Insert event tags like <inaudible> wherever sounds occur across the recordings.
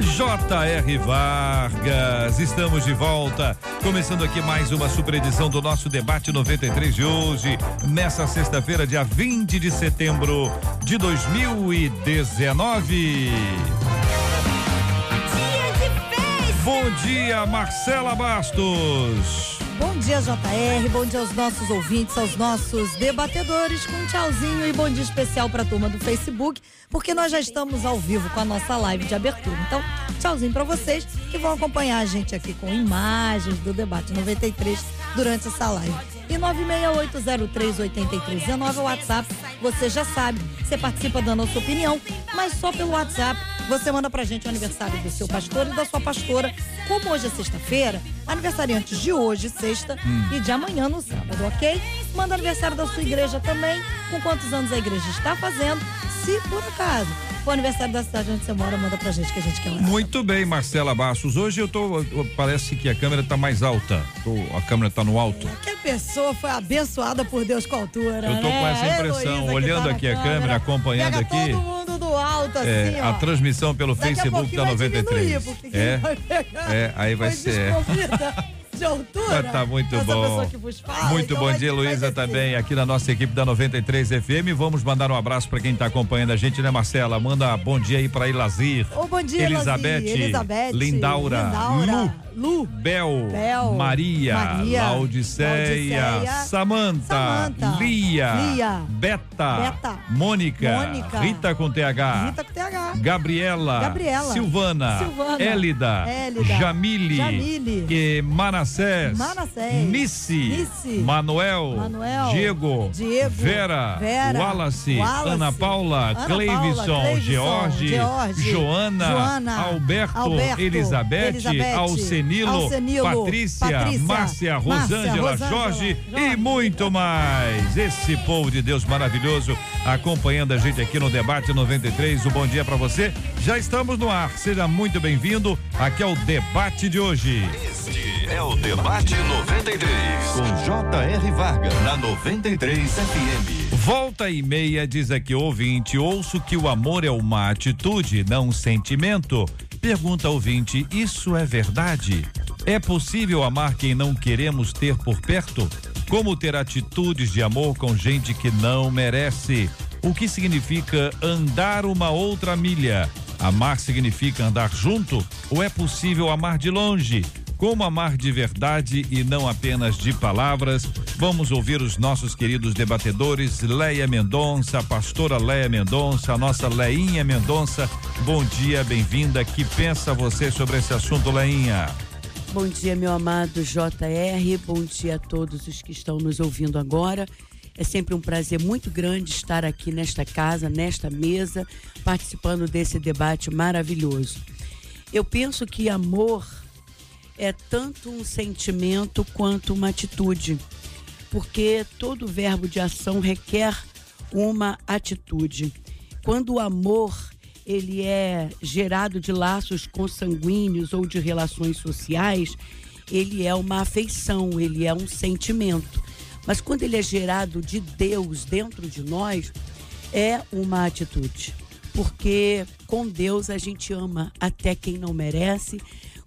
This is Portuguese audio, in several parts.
J.R. Vargas. Estamos de volta, começando aqui mais uma super edição do nosso debate 93 de hoje, nessa sexta-feira, dia 20 de setembro de 2019. Bom dia, Marcela Bastos. Bom dia, JR. Bom dia aos nossos ouvintes, aos nossos debatedores. Com um tchauzinho e bom dia especial para a turma do Facebook, porque nós já estamos ao vivo com a nossa live de abertura. Então, tchauzinho para vocês que vão acompanhar a gente aqui com imagens do debate 93 durante essa live. E 968038319 é o WhatsApp. Você já sabe, você participa dando a sua opinião, mas só pelo WhatsApp. Você manda pra gente o aniversário do seu pastor e da sua pastora. Como hoje é sexta-feira, aniversariantes de hoje, sexta, e de amanhã no sábado, ok? Manda aniversário da sua igreja também, com quantos anos a igreja está fazendo. Se por acaso for aniversário da cidade onde você mora, manda pra gente que a gente quer orar. Muito bem, Marcela Bastos. Hoje eu tô. Parece que a câmera tá mais alta. Tô, a câmera tá no alto. Que a pessoa foi abençoada por Deus com a altura. Eu tô né? com essa impressão, Heloísa olhando tá aqui a câmera, acompanhando Pega aqui. todo mundo do alto, assim, É, ó. a transmissão pelo Daqui Facebook da vai 93. diminuir, É, vai é, aí vai foi ser. <laughs> De altura. Tá muito Essa bom. fala, Muito então bom dia, Luísa, também aqui na nossa equipe da 93 FM. Vamos mandar um abraço para quem tá acompanhando a gente, né, Marcela? Manda bom dia aí para Ilazir. Ô, bom dia, Elizabeth, Elizabeth, Lindaura, Lindaura, Lu, Bel, Bel, Maria, Maria, Laudiceia, Samanta, Samanta, Lia, Lia, Beta, Beta, Mônica, Mônica, Rita com TH, Rita com TH. Gabriela, Gabriela, Silvana, Silvana, Élida, Jamile, Jamile, e Manassés, Manassés, Nice, Nice, Manuel, Manuel, Diego, Diego, Vera, Vera, Wallace, Wallace, Ana Paula, Ana Cleivson, Paula, George, George, Joana, Joana, Alberto, Alberto, Elizabeth, Elizabeth, Alcenilo, Alcenilo, Patrícia, Patrícia, Márcia, Márcia, Rosângela, Rosângela, Jorge Jorge. e muito mais. Esse povo de Deus maravilhoso acompanhando a gente aqui no Debate 93. Um bom dia para você. Já estamos no ar. Seja muito bem-vindo. Aqui é o debate de hoje. Este é o Debate 93 com J.R. Vargas na 93 FM. Volta e meia, diz aqui ouvinte, ouço que o amor é uma atitude, não um sentimento. Pergunta ouvinte, isso é verdade? É possível amar quem não queremos ter por perto? Como ter atitudes de amor com gente que não merece? O que significa andar uma outra milha? Amar significa andar junto? Ou é possível amar de longe? Como amar de verdade e não apenas de palavras? Vamos ouvir os nossos queridos debatedores, Leia Mendonça, a pastora Leia Mendonça, a nossa Leinha Mendonça. Bom dia, bem-vinda. Que pensa você sobre esse assunto, Leinha? Bom dia, meu amado JR. Bom dia a todos os que estão nos ouvindo agora. É sempre um prazer muito grande estar aqui nesta casa, nesta mesa, participando desse debate maravilhoso. Eu penso que amor é tanto um sentimento quanto uma atitude, porque todo verbo de ação requer uma atitude. Quando o amor ele é gerado de laços consanguíneos ou de relações sociais, ele é uma afeição, ele é um sentimento. Mas quando ele é gerado de Deus dentro de nós, é uma atitude. Porque com Deus a gente ama até quem não merece.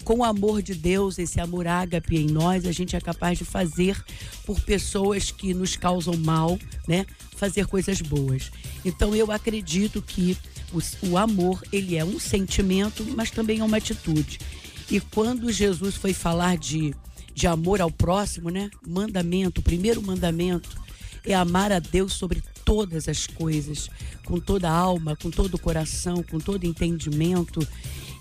Com o amor de Deus, esse amor ágape em nós, a gente é capaz de fazer por pessoas que nos causam mal, né? Fazer coisas boas. Então eu acredito que o, o amor, ele é um sentimento, mas também é uma atitude. E quando Jesus foi falar de, de amor ao próximo, né? Mandamento, o primeiro mandamento é amar a Deus sobre todas as coisas, com toda a alma, com todo o coração, com todo entendimento.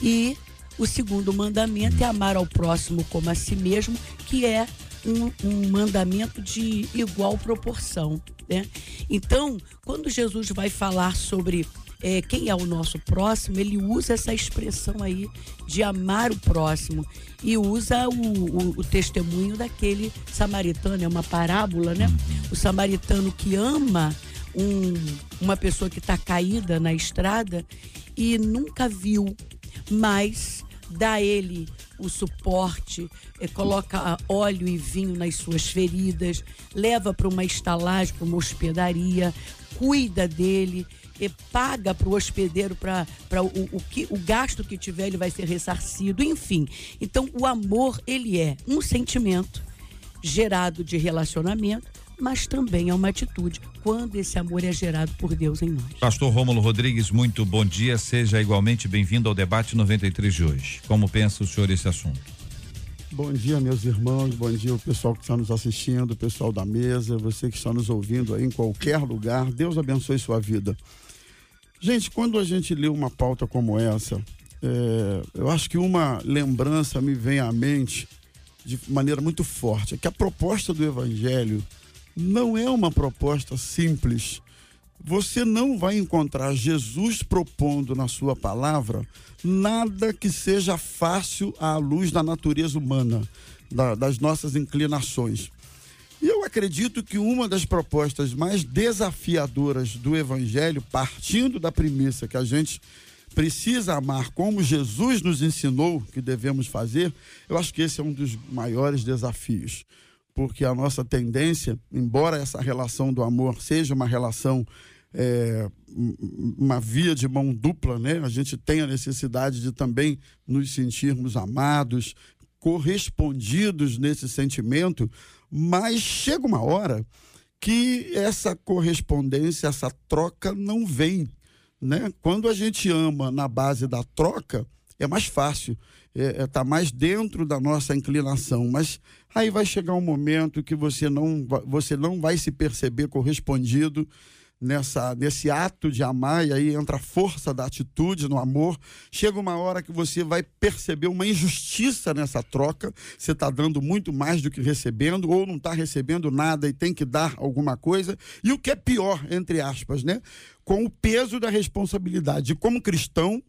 E o segundo mandamento é amar ao próximo como a si mesmo, que é um, um mandamento de igual proporção. Né? Então, quando Jesus vai falar sobre é, quem é o nosso próximo, ele usa essa expressão aí de amar o próximo e usa o, o, o testemunho daquele samaritano, é uma parábola, né? O samaritano que ama um, uma pessoa que está caída na estrada e nunca viu, mas dá ele o suporte, é, coloca óleo e vinho nas suas feridas, leva para uma estalagem, para uma hospedaria, cuida dele e paga para o hospedeiro para o, o, que, o gasto que tiver, ele vai ser ressarcido, enfim. Então, o amor, ele é um sentimento gerado de relacionamento, mas também é uma atitude quando esse amor é gerado por Deus em nós. Pastor Rômulo Rodrigues, muito bom dia. Seja igualmente bem-vindo ao debate 93 de hoje. Como pensa o senhor esse assunto? Bom dia, meus irmãos. Bom dia, o pessoal que está nos assistindo, o pessoal da mesa, você que está nos ouvindo aí em qualquer lugar. Deus abençoe sua vida. Gente, quando a gente lê uma pauta como essa, é, eu acho que uma lembrança me vem à mente de maneira muito forte, é que a proposta do Evangelho não é uma proposta simples. Você não vai encontrar Jesus propondo na sua palavra nada que seja fácil à luz da natureza humana, da, das nossas inclinações. E eu acredito que uma das propostas mais desafiadoras do Evangelho, partindo da premissa que a gente precisa amar como Jesus nos ensinou que devemos fazer, eu acho que esse é um dos maiores desafios porque a nossa tendência, embora essa relação do amor seja uma relação, é, uma via de mão dupla, né? A gente tem a necessidade de também nos sentirmos amados, correspondidos nesse sentimento, mas chega uma hora que essa correspondência, essa troca não vem, né? Quando a gente ama na base da troca, é mais fácil, está é, é, tá mais dentro da nossa inclinação, mas aí vai chegar um momento que você não, você não vai se perceber correspondido nessa, nesse ato de amar, e aí entra a força da atitude no amor. Chega uma hora que você vai perceber uma injustiça nessa troca. Você está dando muito mais do que recebendo, ou não está recebendo nada e tem que dar alguma coisa. E o que é pior, entre aspas, né? Com o peso da responsabilidade. Como cristão,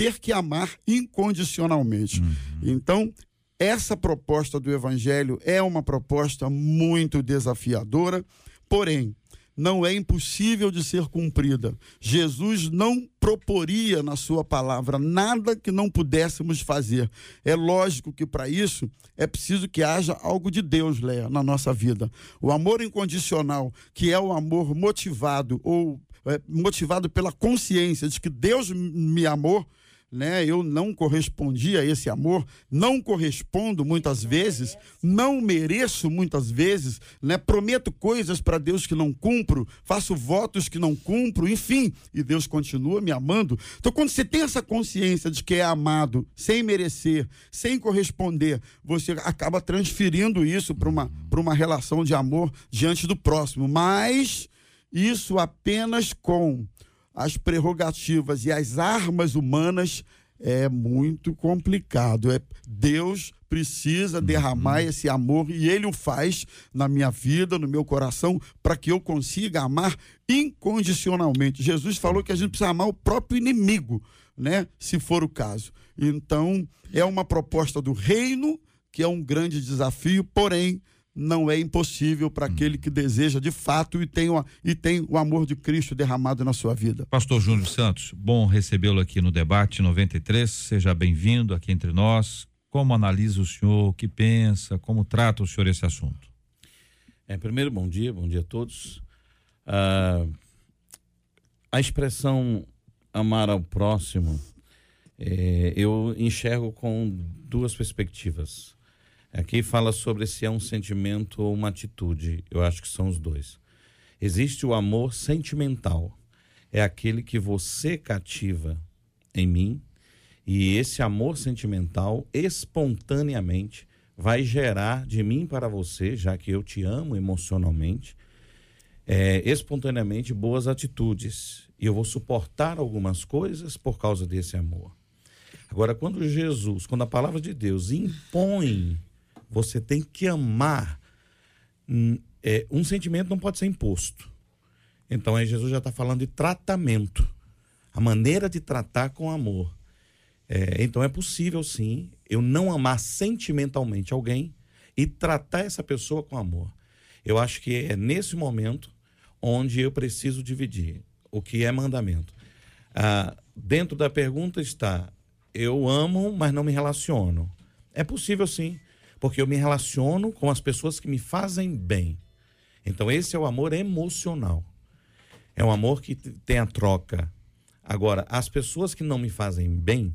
ter que amar incondicionalmente. Uhum. Então, essa proposta do Evangelho é uma proposta muito desafiadora, porém, não é impossível de ser cumprida. Jesus não proporia na sua palavra nada que não pudéssemos fazer. É lógico que para isso é preciso que haja algo de Deus, Léa, na nossa vida. O amor incondicional, que é o amor motivado ou é, motivado pela consciência de que Deus me amou, né? Eu não correspondi a esse amor, não correspondo muitas vezes, não mereço muitas vezes, né? Prometo coisas para Deus que não cumpro, faço votos que não cumpro, enfim, e Deus continua me amando. Então, quando você tem essa consciência de que é amado, sem merecer, sem corresponder, você acaba transferindo isso para uma, uma relação de amor diante do próximo. Mas isso apenas com as prerrogativas e as armas humanas é muito complicado. É, Deus precisa uhum. derramar esse amor e Ele o faz na minha vida, no meu coração, para que eu consiga amar incondicionalmente. Jesus falou que a gente precisa amar o próprio inimigo, né? Se for o caso. Então, é uma proposta do reino que é um grande desafio, porém não é impossível para aquele que deseja de fato e tem, o, e tem o amor de Cristo derramado na sua vida. Pastor Júnior Santos, bom recebê-lo aqui no debate 93. Seja bem-vindo aqui entre nós. Como analisa o senhor, o que pensa, como trata o senhor esse assunto? É, primeiro, bom dia, bom dia a todos. Ah, a expressão amar ao próximo, é, eu enxergo com duas perspectivas. Aqui fala sobre se é um sentimento ou uma atitude. Eu acho que são os dois. Existe o amor sentimental. É aquele que você cativa em mim, e esse amor sentimental espontaneamente vai gerar de mim para você, já que eu te amo emocionalmente, é, espontaneamente boas atitudes. E eu vou suportar algumas coisas por causa desse amor. Agora, quando Jesus, quando a palavra de Deus impõe você tem que amar. Hum, é, um sentimento não pode ser imposto. Então aí Jesus já está falando de tratamento. a maneira de tratar com amor. É, então é possível sim eu não amar sentimentalmente alguém e tratar essa pessoa com amor. Eu acho que é nesse momento onde eu preciso dividir o que é mandamento. Ah, dentro da pergunta está: eu amo, mas não me relaciono. É possível sim, porque eu me relaciono com as pessoas que me fazem bem. Então, esse é o amor emocional. É um amor que tem a troca. Agora, as pessoas que não me fazem bem,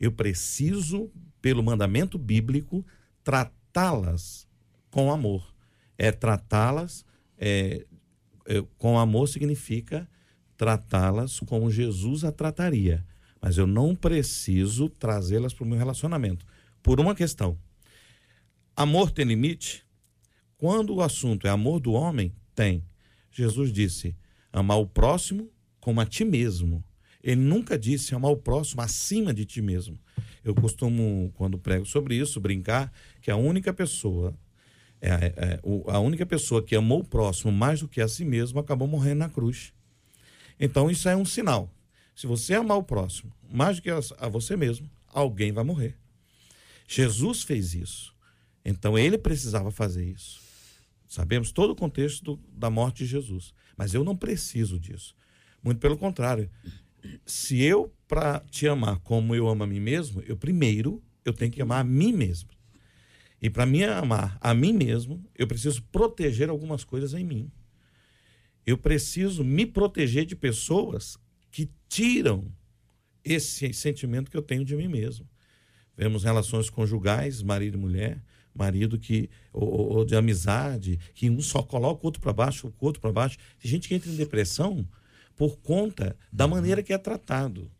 eu preciso, pelo mandamento bíblico, tratá-las com amor. É tratá-las é, é, com amor significa tratá-las como Jesus a trataria. Mas eu não preciso trazê-las para o meu relacionamento. Por uma questão. Amor tem limite? Quando o assunto é amor do homem, tem. Jesus disse: amar o próximo como a ti mesmo. Ele nunca disse amar o próximo acima de ti mesmo. Eu costumo, quando prego sobre isso, brincar que a única pessoa, é, é, a única pessoa que amou o próximo mais do que a si mesmo acabou morrendo na cruz. Então isso é um sinal. Se você amar o próximo mais do que a, a você mesmo, alguém vai morrer. Jesus fez isso. Então ele precisava fazer isso. Sabemos todo o contexto do, da morte de Jesus. Mas eu não preciso disso. Muito pelo contrário se eu, para te amar como eu amo a mim mesmo, eu primeiro eu tenho que amar a mim mesmo. E para me amar a mim mesmo, eu preciso proteger algumas coisas em mim. Eu preciso me proteger de pessoas que tiram esse sentimento que eu tenho de mim mesmo. Vemos relações conjugais, marido e mulher, marido que ou, ou de amizade, que um só coloca o outro para baixo, o outro para baixo. Tem gente que entra em depressão por conta da maneira que é tratado.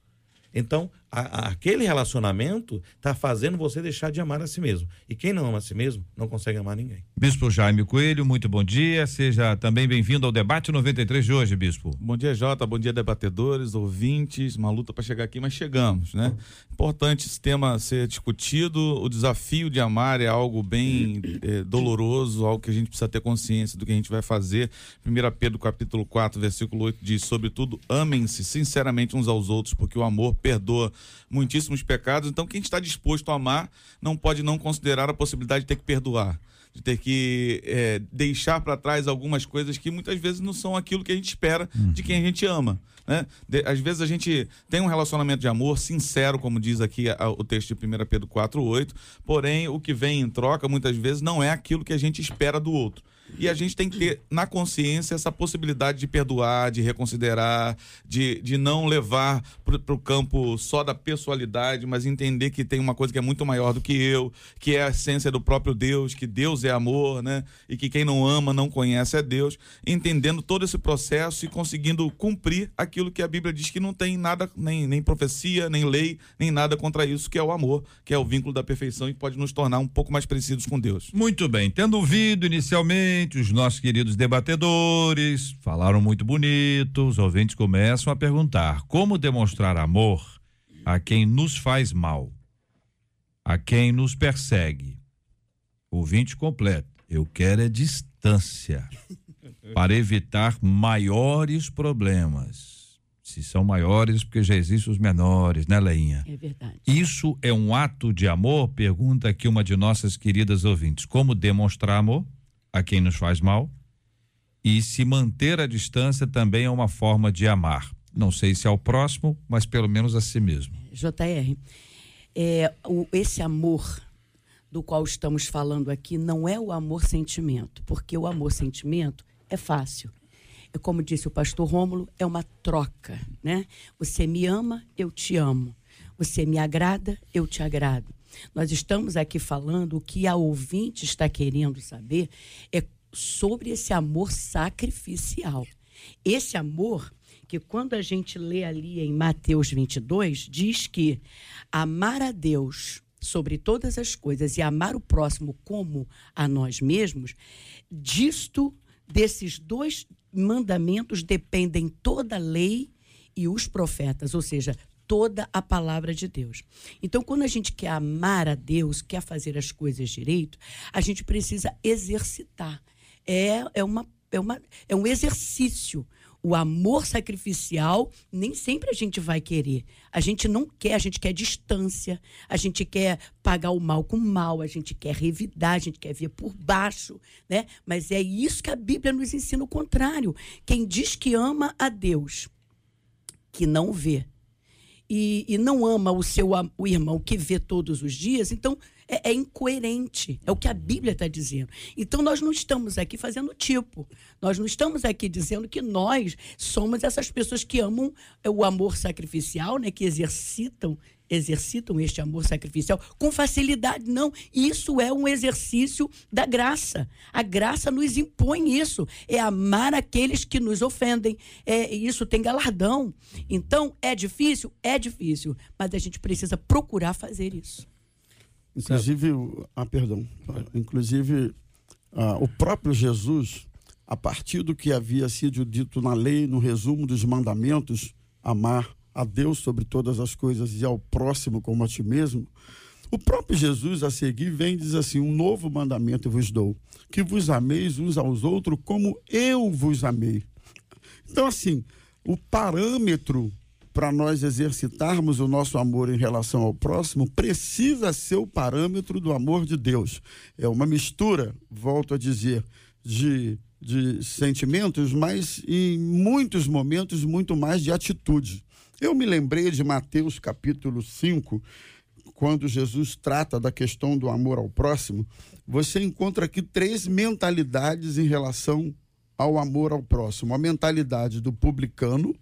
Então, a, a, aquele relacionamento está fazendo você deixar de amar a si mesmo. E quem não ama a si mesmo não consegue amar ninguém. Bispo Jaime Coelho, muito bom dia. Seja também bem-vindo ao debate 93 de hoje, Bispo. Bom dia, Jota. Bom dia, debatedores, ouvintes. Uma luta para chegar aqui, mas chegamos, né? Importante esse tema ser discutido. O desafio de amar é algo bem é, doloroso, algo que a gente precisa ter consciência do que a gente vai fazer. 1 Pedro capítulo 4, versículo 8 diz: Sobretudo, amem-se sinceramente uns aos outros, porque o amor perdoa muitíssimos pecados. Então, quem está disposto a amar não pode não considerar a possibilidade de ter que perdoar, de ter que é, deixar para trás algumas coisas que muitas vezes não são aquilo que a gente espera de quem a gente ama. Né? De, às vezes a gente tem um relacionamento de amor sincero, como diz aqui a, o texto de 1 Pedro 4,8, porém o que vem em troca muitas vezes não é aquilo que a gente espera do outro. E a gente tem que ter na consciência essa possibilidade de perdoar, de reconsiderar, de, de não levar para o campo só da pessoalidade, mas entender que tem uma coisa que é muito maior do que eu, que é a essência do próprio Deus, que Deus é amor, né? E que quem não ama não conhece é Deus. Entendendo todo esse processo e conseguindo cumprir aquilo que a Bíblia diz que não tem nada, nem, nem profecia, nem lei, nem nada contra isso, que é o amor, que é o vínculo da perfeição e pode nos tornar um pouco mais parecidos com Deus. Muito bem. Tendo ouvido inicialmente os nossos queridos debatedores falaram muito bonito, os ouvintes começam a perguntar: como demonstrar amor a quem nos faz mal, a quem nos persegue? Ouvinte completo, eu quero é distância <laughs> para evitar maiores problemas. Se são maiores, porque já existem os menores, né, Leinha? É verdade. Isso é um ato de amor? Pergunta aqui uma de nossas queridas ouvintes. Como demonstrar amor? A quem nos faz mal e se manter a distância também é uma forma de amar. Não sei se ao próximo, mas pelo menos a si mesmo. JR, é, o, esse amor do qual estamos falando aqui não é o amor-sentimento, porque o amor-sentimento é fácil. É como disse o pastor Rômulo, é uma troca, né? Você me ama, eu te amo. Você me agrada, eu te agrado. Nós estamos aqui falando o que a ouvinte está querendo saber é sobre esse amor sacrificial. Esse amor que quando a gente lê ali em Mateus 22, diz que amar a Deus sobre todas as coisas e amar o próximo como a nós mesmos, disto, desses dois mandamentos dependem toda a lei e os profetas, ou seja, toda a palavra de Deus. Então, quando a gente quer amar a Deus, quer fazer as coisas direito, a gente precisa exercitar. É, é, uma, é, uma, é um exercício O amor sacrificial, nem sempre a gente vai querer. A gente não quer, a gente quer distância, a gente quer pagar o mal com o mal, a gente quer revidar, a gente quer ver por baixo, né? Mas é isso que a Bíblia nos ensina o contrário. Quem diz que ama a Deus, que não vê, e, e não ama o seu o irmão que vê todos os dias, então é, é incoerente. É o que a Bíblia está dizendo. Então nós não estamos aqui fazendo tipo. Nós não estamos aqui dizendo que nós somos essas pessoas que amam o amor sacrificial, né, que exercitam exercitam este amor sacrificial com facilidade. Não, isso é um exercício da graça. A graça nos impõe isso. É amar aqueles que nos ofendem. É, isso tem galardão. Então, é difícil? É difícil. Mas a gente precisa procurar fazer isso. Inclusive, ah, perdão, inclusive ah, o próprio Jesus, a partir do que havia sido dito na lei, no resumo dos mandamentos, amar a Deus sobre todas as coisas e ao próximo como a ti mesmo, o próprio Jesus a seguir vem e diz assim: Um novo mandamento vos dou, que vos ameis uns aos outros como eu vos amei. Então, assim, o parâmetro para nós exercitarmos o nosso amor em relação ao próximo, precisa ser o parâmetro do amor de Deus. É uma mistura, volto a dizer, de, de sentimentos, mas em muitos momentos muito mais de atitude. Eu me lembrei de Mateus capítulo 5, quando Jesus trata da questão do amor ao próximo. Você encontra aqui três mentalidades em relação ao amor ao próximo: a mentalidade do publicano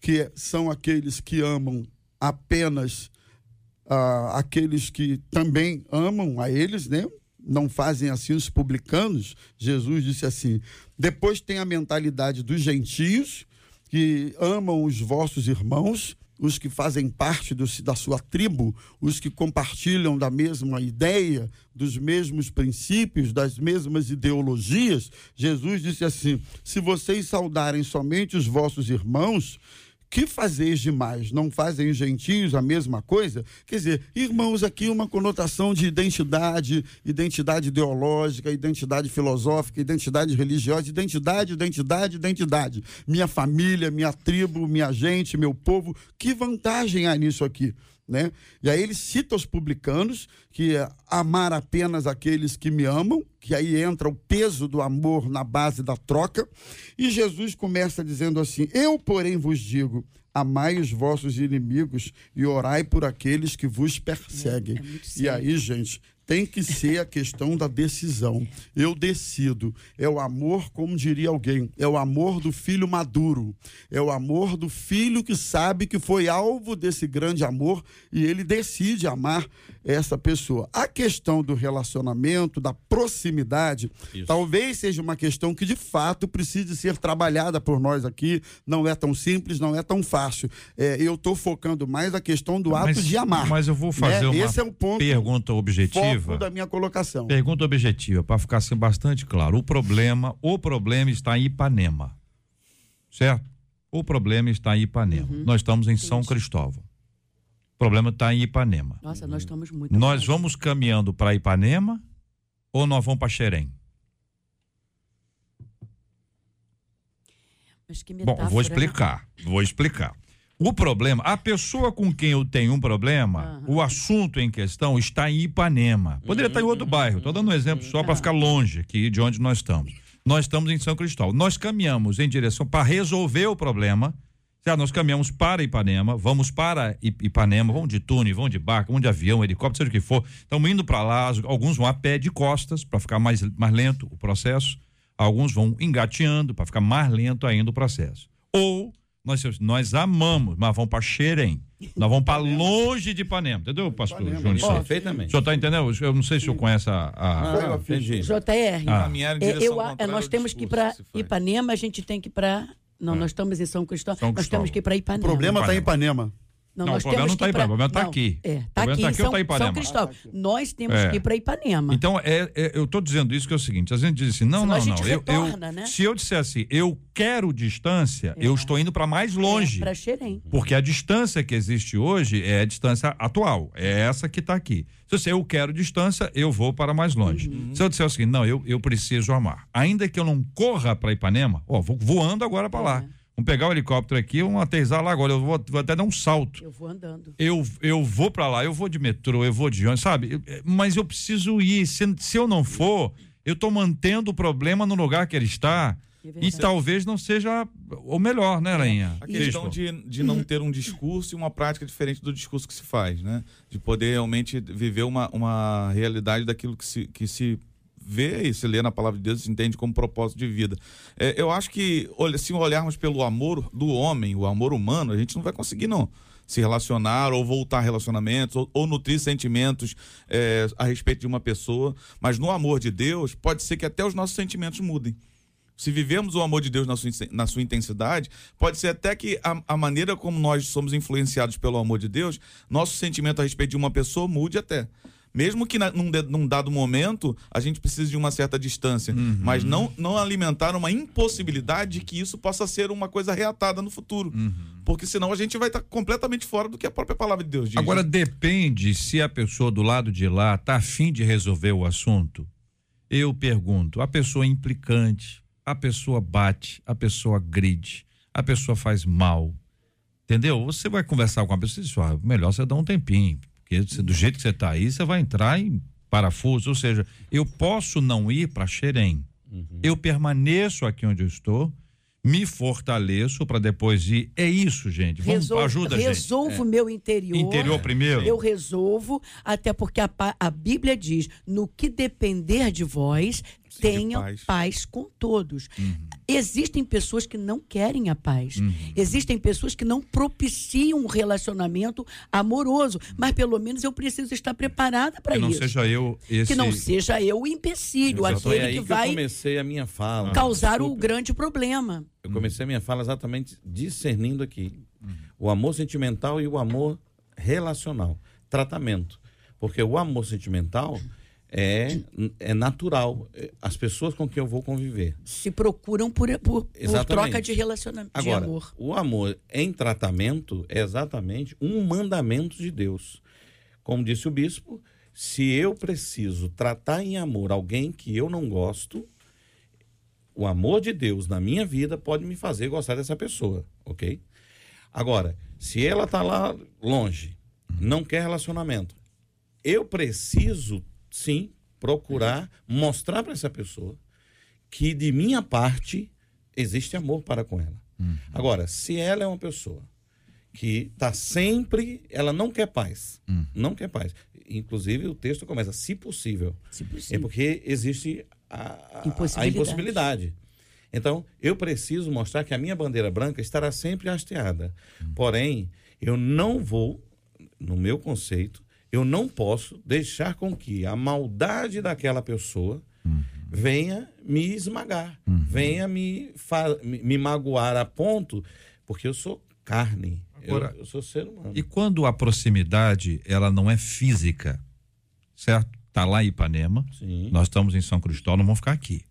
que são aqueles que amam apenas ah, aqueles que também amam a eles, né? Não fazem assim os publicanos. Jesus disse assim: depois tem a mentalidade dos gentios, que amam os vossos irmãos, os que fazem parte do, da sua tribo, os que compartilham da mesma ideia, dos mesmos princípios, das mesmas ideologias. Jesus disse assim: se vocês saudarem somente os vossos irmãos, que fazeis demais? Não fazem os gentios a mesma coisa? Quer dizer, irmãos, aqui uma conotação de identidade, identidade ideológica, identidade filosófica, identidade religiosa, identidade, identidade, identidade. Minha família, minha tribo, minha gente, meu povo. Que vantagem há nisso aqui? Né? E aí ele cita os publicanos, que é amar apenas aqueles que me amam, que aí entra o peso do amor na base da troca. E Jesus começa dizendo assim: Eu, porém, vos digo, amai os vossos inimigos e orai por aqueles que vos perseguem. É, é e aí, gente, tem que ser a questão da decisão. Eu decido. É o amor, como diria alguém, é o amor do filho maduro. É o amor do filho que sabe que foi alvo desse grande amor e ele decide amar essa pessoa. A questão do relacionamento, da proximidade, Isso. talvez seja uma questão que de fato precise ser trabalhada por nós aqui. Não é tão simples, não é tão fácil. É, eu estou focando mais a questão do ato de amar. Mas eu vou fazer né? uma Esse é um ponto pergunta objetiva. da minha colocação. Pergunta objetiva, para ficar assim bastante claro. O problema, o problema está em Ipanema. Certo? O problema está em Ipanema. Uhum. Nós estamos em Entendi. São Cristóvão. O problema está em Ipanema. Nossa, nós estamos muito. Nós vamos caminhando para Ipanema ou nós vamos para Xerém? Bom, vou né? explicar. Vou explicar. O problema, a pessoa com quem eu tenho um problema, uhum. o assunto em questão está em Ipanema. Poderia uhum. estar em outro bairro. Estou dando um exemplo só para ficar longe aqui de onde nós estamos. Nós estamos em São Cristóvão. Nós caminhamos em direção para resolver o problema já nós caminhamos para Ipanema, vamos para Ipanema, vamos de túnel, vamos de barco, vamos de avião, helicóptero, seja o que for. Estamos indo para lá, alguns vão a pé de costas para ficar mais, mais lento o processo, alguns vão engateando para ficar mais lento ainda o processo. Ou nós, nós amamos, mas vamos para Xerém. Nós vamos para longe de Ipanema, entendeu, pastor Júnior? Perfeitamente. O senhor está entendendo? Eu não sei se o senhor conhece a. a... Ah, JR, ah. eu, eu, nós temos que ir para Ipanema, a gente tem que ir para não, é. nós estamos em São Cristóvão. São nós temos que ir para Ipanema. O problema está em Ipanema. Não, não o problema não está em Ipanema, o problema está aqui. É, está aqui, tá em São, tá São Cristóvão. Ah, nós temos é. que ir para Ipanema. Então, é, é eu estou dizendo isso que é o seguinte: a gente diz assim, não, Senão não, não. Retorna, eu, eu, né? Se eu disser assim, eu quero distância, é. eu estou indo para mais longe. É, para Xerém. Porque a distância que existe hoje é a distância atual. É essa que está aqui. Se eu disser eu quero distância, eu vou para mais longe. Uhum. Se eu disser assim, não, eu, eu preciso amar. Ainda que eu não corra para Ipanema, ó, vou voando agora para lá. Vamos pegar o helicóptero aqui, vamos aterrissar lá agora. Eu vou, vou até dar um salto. Eu vou andando. Eu, eu vou para lá, eu vou de metrô, eu vou de ônibus, sabe? É, Mas eu preciso ir. Se, se eu não for, eu tô mantendo o problema no lugar que ele está. É E talvez não seja o melhor, né, Rainha? A questão de, de não ter um discurso e uma prática diferente do discurso que se faz, né? De poder realmente viver uma, uma realidade daquilo que se, que se vê e se lê na palavra de Deus se entende como propósito de vida. É, eu acho que se olharmos pelo amor do homem, o amor humano, a gente não vai conseguir, não. Se relacionar ou voltar a relacionamentos ou, ou nutrir sentimentos é, a respeito de uma pessoa. Mas no amor de Deus, pode ser que até os nossos sentimentos mudem. Se vivemos o amor de Deus na sua, na sua intensidade, pode ser até que a, a maneira como nós somos influenciados pelo amor de Deus, nosso sentimento a respeito de uma pessoa mude até. Mesmo que na, num, de- num dado momento a gente precise de uma certa distância, mas não, não alimentar uma impossibilidade de que isso possa ser uma coisa reatada no futuro. Porque senão a gente vai estar completamente fora do que a própria palavra de Deus diz. Agora né? depende se a pessoa do lado de lá tá afim de resolver o assunto. Eu pergunto, a pessoa é implicante, a pessoa bate, a pessoa gride, a pessoa faz mal. Entendeu? Você vai conversar com a pessoa diz, melhor você dar um tempinho, porque do jeito que você tá aí, você vai entrar em parafuso, ou seja, eu posso não ir para Xerém. Eu permaneço aqui onde eu estou, me fortaleço para depois ir. É isso, gente. Vamos, Resolvo, ajuda, gente. resolvo o meu interior. Interior primeiro? Eu resolvo, até porque a, a Bíblia diz: no que depender de vós, tenham paz. paz. com todos. Uhum. Existem pessoas que não querem a paz. Existem pessoas que não propiciam um relacionamento amoroso. Mas pelo menos eu preciso estar preparada para Que não isso. seja eu esse. Que não seja eu o empecilho, Foi aquele aí que que, vai eu comecei a minha fala. causar o grande problema. Eu comecei a minha fala exatamente discernindo aqui o amor sentimental e o amor relacional. Tratamento. Porque o amor sentimental é, é natural. É, As pessoas com quem eu vou conviver. Se procuram por, por, por troca de relacionamento, de Agora, amor. o amor em tratamento é exatamente um mandamento de Deus. Como disse o bispo, se eu preciso tratar em amor alguém que eu não gosto, o amor de Deus na minha vida pode me fazer gostar dessa pessoa, ok? Agora, se ela está lá longe, não quer relacionamento, eu preciso sim procurar mostrar para essa pessoa que de minha parte existe amor para com ela. Agora, se ela é uma pessoa que está sempre, ela não quer paz, não quer paz. Inclusive o texto começa, se possível, Se é possível. porque existe a, a- a Impossibilidade. impossibilidade. Então, eu preciso mostrar que a minha bandeira branca estará sempre hasteada. Porém, eu não vou, no meu conceito, eu não posso deixar com que a maldade daquela pessoa venha me esmagar, venha me, me, magoar a ponto, porque eu sou carne, eu- Agora- eu, sou ser humano. E quando a proximidade ela não é física, certo? Tá lá em Ipanema, Sim. nós estamos em São Cristóvão, não vamos ficar aqui.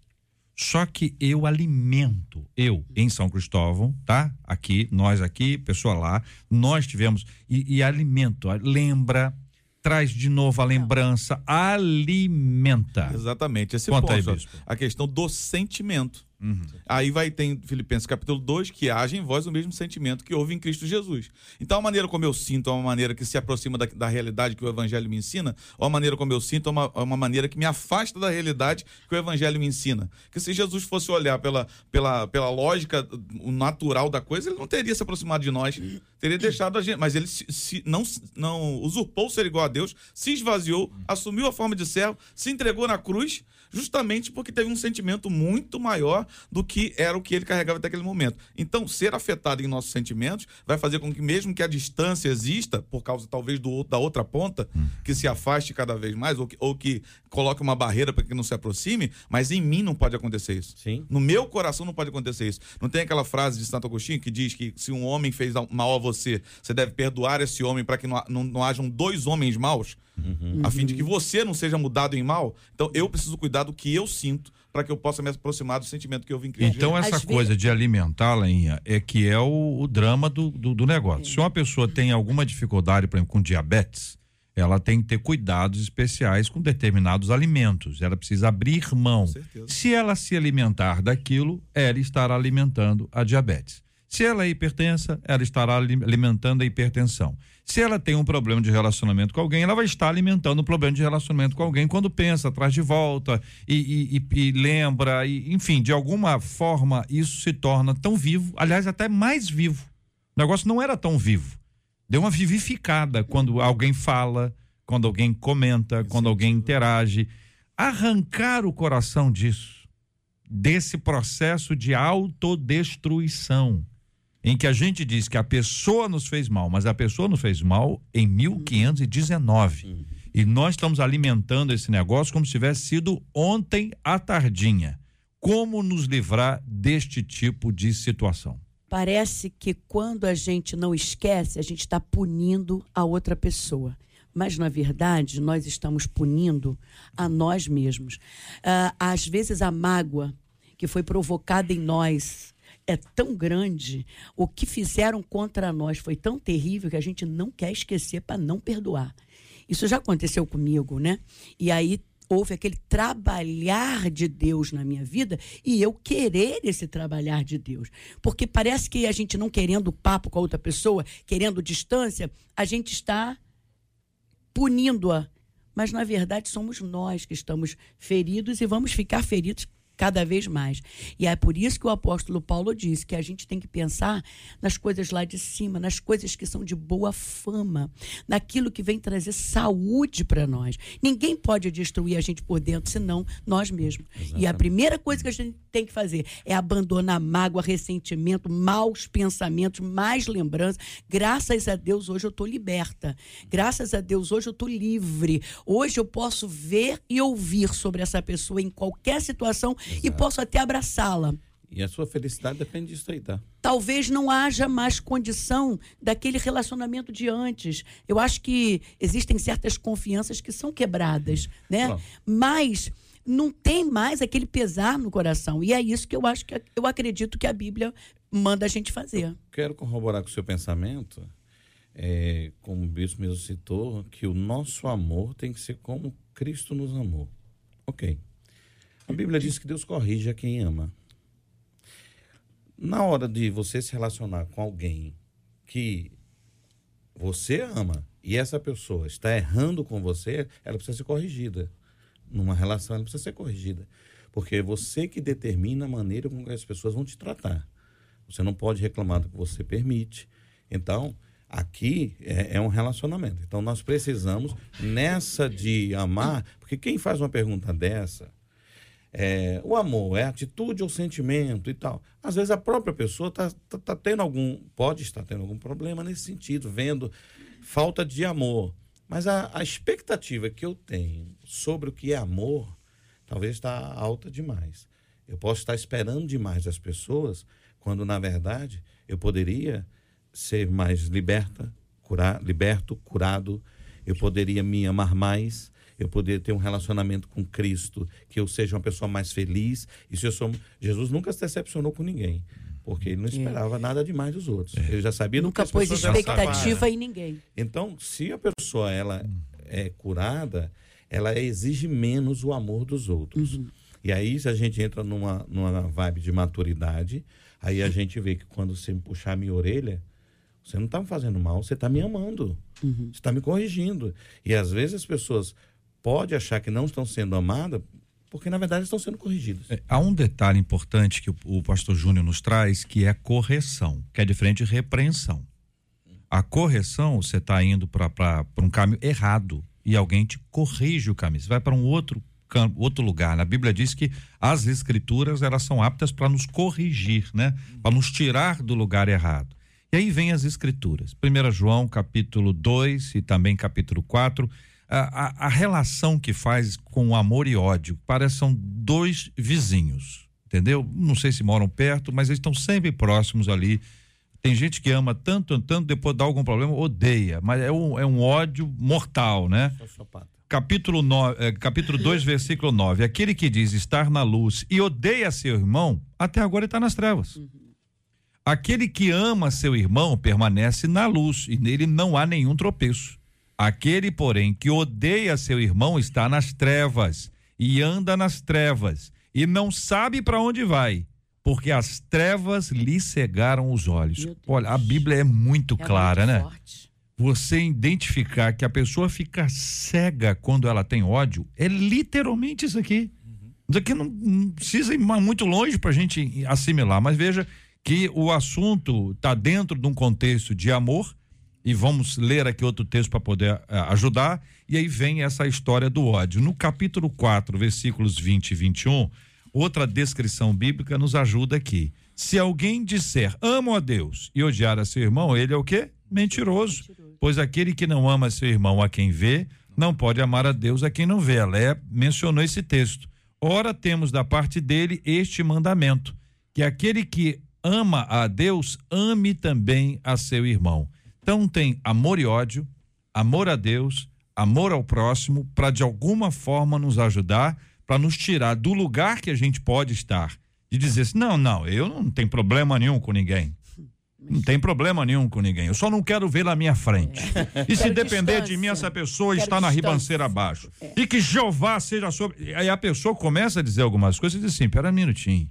Só que eu alimento, eu em São Cristóvão, tá? Aqui, nós aqui, pessoa lá, nós tivemos e, e alimento, lembra, traz de novo a lembrança, alimenta. Exatamente, esse Conta ponto. aí, a questão do sentimento. Uhum. Aí vai ter Filipenses capítulo 2 que haja em vós o mesmo sentimento que houve em Cristo Jesus. Então a maneira como eu sinto é uma maneira que se aproxima da, da realidade que o Evangelho me ensina, ou a maneira como eu sinto é uma, é uma maneira que me afasta da realidade que o Evangelho me ensina. Que se Jesus fosse olhar pela, pela, pela lógica o natural da coisa, ele não teria se aproximado de nós, teria deixado a gente. Mas ele se, se- não, não usurpou ser igual a Deus, se esvaziou, assumiu a forma de servo, se entregou na cruz justamente porque teve um sentimento muito maior do que era o que ele carregava até aquele momento. Então, ser afetado em nossos sentimentos vai fazer com que, mesmo que a distância exista, por causa talvez do, da outra ponta, que se afaste cada vez mais, ou que, ou que coloque uma barreira para que não se aproxime, mas em mim não pode acontecer isso. Sim. No meu coração não pode acontecer isso. Não tem aquela frase de Santo Agostinho que diz que se um homem fez mal a você, você deve perdoar esse homem para que não, não, não hajam dois homens maus, a fim de que você não seja mudado em mal. Então eu preciso cuidar do que eu sinto para que eu possa me aproximar do sentimento que eu vim Cristo. Então, Às essa vezes- coisa de alimentar, Leinha, é que é o, o drama do, do, do negócio. Se uma pessoa tem alguma dificuldade, por exemplo, com diabetes, ela tem que ter cuidados especiais com determinados alimentos. Ela precisa abrir mão. Se ela se alimentar daquilo, ela estará alimentando a diabetes. Se ela é hipertensa, ela estará alimentando a hipertensão. Se ela tem um problema de relacionamento com alguém, ela vai estar alimentando o um problema de relacionamento com alguém quando pensa, traz de volta e, e, e, e lembra, e, enfim, de alguma forma isso se torna tão vivo, aliás, até mais vivo. O negócio não era tão vivo. Deu uma vivificada quando alguém fala, quando alguém comenta, quando alguém interage. Arrancar o coração disso, desse processo de autodestruição em que a gente diz que a pessoa nos fez mal, mas a pessoa nos fez mal em 1519. Uhum. E nós estamos alimentando esse negócio como se tivesse sido ontem à tardinha. Como nos livrar deste tipo de situação? Parece que quando a gente não esquece, a gente está punindo a outra pessoa. Mas, na verdade, nós estamos punindo a nós mesmos. Uh, às vezes, a mágoa que foi provocada em nós é tão grande, o que fizeram contra nós foi tão terrível que a gente não quer esquecer para não perdoar. Isso já aconteceu comigo, né? E aí houve aquele trabalhar de Deus na minha vida e eu querer esse trabalhar de Deus. Porque parece que a gente não querendo papo com a outra pessoa, querendo distância, a gente está punindo-a. Mas na verdade somos nós que estamos feridos e vamos ficar feridos cada vez mais. E é por isso que o apóstolo Paulo diz que a gente tem que pensar nas coisas lá de cima, nas coisas que são de boa fama, naquilo que vem trazer saúde para nós. Ninguém pode destruir a gente por dentro, senão nós mesmos. Exatamente. E a primeira coisa que a gente tem que fazer é abandonar mágoa, ressentimento, maus pensamentos, mais lembranças. Graças a Deus, hoje eu estou liberta. Graças a Deus, hoje eu estou livre. Hoje eu posso ver e ouvir sobre essa pessoa em qualquer situação Exato. e posso até abraçá-la. E a sua felicidade depende disso aí, tá? Talvez não haja mais condição daquele relacionamento de antes. Eu acho que existem certas confianças que são quebradas, né? Mas não tem mais aquele pesar no coração. E é isso que eu acho que eu acredito que a Bíblia manda a gente fazer. Quero corroborar com o seu pensamento, é, como o bispo mesmo citou, que o nosso amor tem que ser como Cristo nos amou. Ok. A Bíblia diz que Deus corrige a quem ama. Na hora de você se relacionar com alguém que você ama e essa pessoa está errando com você, ela precisa ser corrigida. Numa relação, ela precisa ser corrigida. Porque é você que determina a maneira como as pessoas vão te tratar. Você não pode reclamar do que você permite. Então, aqui é, é, um relacionamento. Então, nós precisamos, nessa de amar, porque quem faz uma pergunta dessa, é, o amor é atitude ou sentimento e tal. Às vezes a própria pessoa está tá, tá tendo algum, pode estar tendo algum problema nesse sentido, vendo falta de amor. Mas a, a expectativa que eu tenho sobre o que é amor talvez está alta demais. Eu posso estar esperando demais das pessoas, quando na verdade eu poderia ser mais liberta, curar, liberto, curado, eu poderia me amar mais, eu poder ter um relacionamento com Cristo, que eu seja uma pessoa mais feliz. E se eu sou. Jesus nunca se decepcionou com ninguém. Porque ele não é. esperava é. nada demais dos outros. É. Ele já sabia Nunca pôs expectativa em ninguém. Então, se a pessoa ela é curada, ela exige menos o amor dos outros. Uhum. E aí, se a gente entra numa, numa vibe de maturidade, aí a gente vê que quando você me puxar a minha orelha, você não está me fazendo mal, você está me amando. Uhum. Você está me corrigindo. E às vezes as pessoas pode achar que não estão sendo amadas, porque na verdade estão sendo corrigidas. É, há um detalhe importante que o, o pastor Júnior nos traz, que é correção, que é diferente de repreensão. A correção, você está indo para um caminho errado e alguém te corrige o caminho. Você vai para um outro outro lugar. A Bíblia diz que as escrituras elas são aptas para nos corrigir, né? Para nos tirar do lugar errado. E aí vem as escrituras. 1 João capítulo 2 e também capítulo 4 a, a, relação que faz com amor e ódio. Parece são dois vizinhos, entendeu? Não sei se moram perto, mas eles estão sempre próximos ali. Tem gente que ama tanto, tanto, depois dá algum problema, odeia, mas é um, é um ódio mortal, né? Capítulo, no, é, capítulo 2, versículo 9. Aquele que diz estar na luz e odeia seu irmão, até agora está nas trevas. Uhum. Aquele que ama seu irmão permanece na luz e nele não há nenhum tropeço. Aquele, porém, que odeia seu irmão está nas trevas e anda nas trevas e não sabe para onde vai, porque as trevas lhe cegaram os olhos. Olha, a Bíblia é muito É clara, muito né? forte. Você identificar que a pessoa fica cega quando ela tem ódio é literalmente isso aqui. Isso aqui não, não precisa ir muito longe para a gente assimilar, mas veja que o assunto está dentro de um contexto de amor e vamos ler aqui outro texto para poder eh, ajudar. E aí vem essa história do ódio. No capítulo 4, versículos 20 e 21, outra descrição bíblica nos ajuda aqui. Se alguém disser amo a Deus e odiar a seu irmão, ele é o quê? Mentiroso. Pois aquele que não ama seu irmão a quem vê, não pode amar a Deus a quem não vê. A Léa mencionou esse texto. Ora, temos da parte dele este mandamento: que aquele que ama a Deus, ame também a seu irmão. Então tem amor e ódio, amor a Deus, amor ao próximo, para de alguma forma nos ajudar, para nos tirar do lugar que a gente pode estar. De dizer assim: não, não, eu não tenho problema nenhum com ninguém. Não tem problema nenhum com ninguém. Eu só não quero ver na minha frente. E se Quero depender de distância. mim, essa pessoa Quero está na distância. ribanceira abaixo. E que Jeová seja sobre. Aí a pessoa começa a dizer algumas coisas e diz assim: pera um minutinho.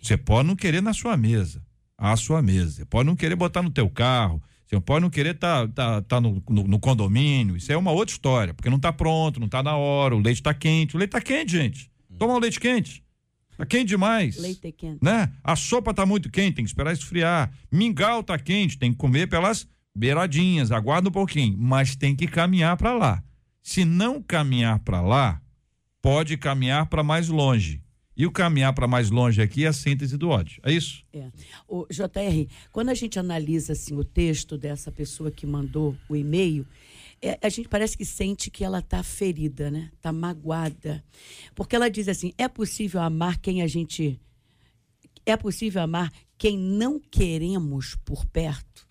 Você pode não querer na sua mesa, à sua mesa. Você pode não querer botar no teu carro. Você pode não querer estar tá, tá, no, no- no condomínio. Isso é uma outra história, porque não está pronto, não está na hora, o leite está quente. O leite está quente, gente. Toma o leite quente. Está quente demais Leite é quente. né? A sopa tá muito quente, tem que esperar esfriar. Mingau tá quente, tem que comer pelas beiradinhas, aguarda um pouquinho, mas tem que caminhar para lá. Se não caminhar para lá, pode caminhar para mais longe. E o caminhar para mais longe aqui é a síntese do ódio. É isso? É. O JR, quando a gente analisa assim o texto dessa pessoa que mandou o e-mail, é, a gente parece que sente que ela está ferida, né? Está magoada. Porque ela diz assim: é possível amar quem a gente. É possível amar quem não queremos por perto?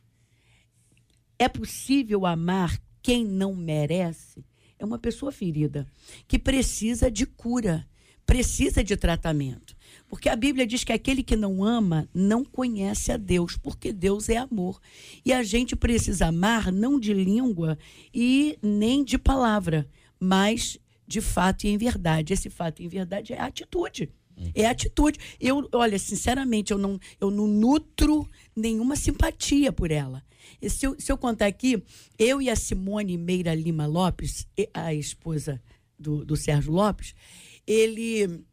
É possível amar quem não merece? É uma pessoa ferida que precisa de cura, precisa de tratamento. Porque a Bíblia diz que aquele que não ama não conhece a Deus, porque Deus é amor. E a gente precisa amar não de língua e nem de palavra, mas de fato e em verdade. Esse fato e em verdade é atitude. É atitude. Eu, olha, sinceramente, eu não, eu não nutro nenhuma simpatia por ela. Se, eu, se eu contar aqui, eu e a Simone Meira Lima Lopes, a esposa do, do Sérgio Lopes, ele.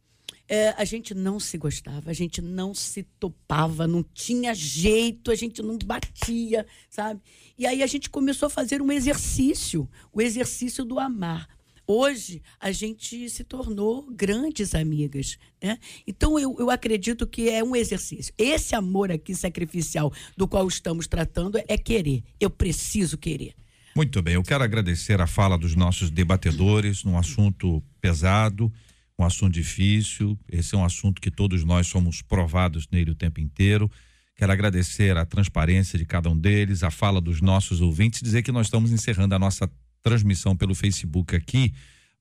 é, a gente não se gostava, a gente não se topava, não tinha jeito, a gente não batia, sabe? E aí a gente começou a fazer um exercício, o exercício do amar. Hoje a gente se tornou grandes amigas. Né? Então eu, eu acredito que é um exercício. Esse amor aqui sacrificial do qual estamos tratando é querer. Eu preciso querer. Muito bem, eu quero agradecer a fala dos nossos debatedores num assunto pesado, um assunto difícil. Esse é um assunto que todos nós somos provados nele o tempo inteiro. Quero agradecer a transparência de cada um deles, a fala dos nossos ouvintes, dizer que nós estamos encerrando a nossa transmissão pelo Facebook aqui,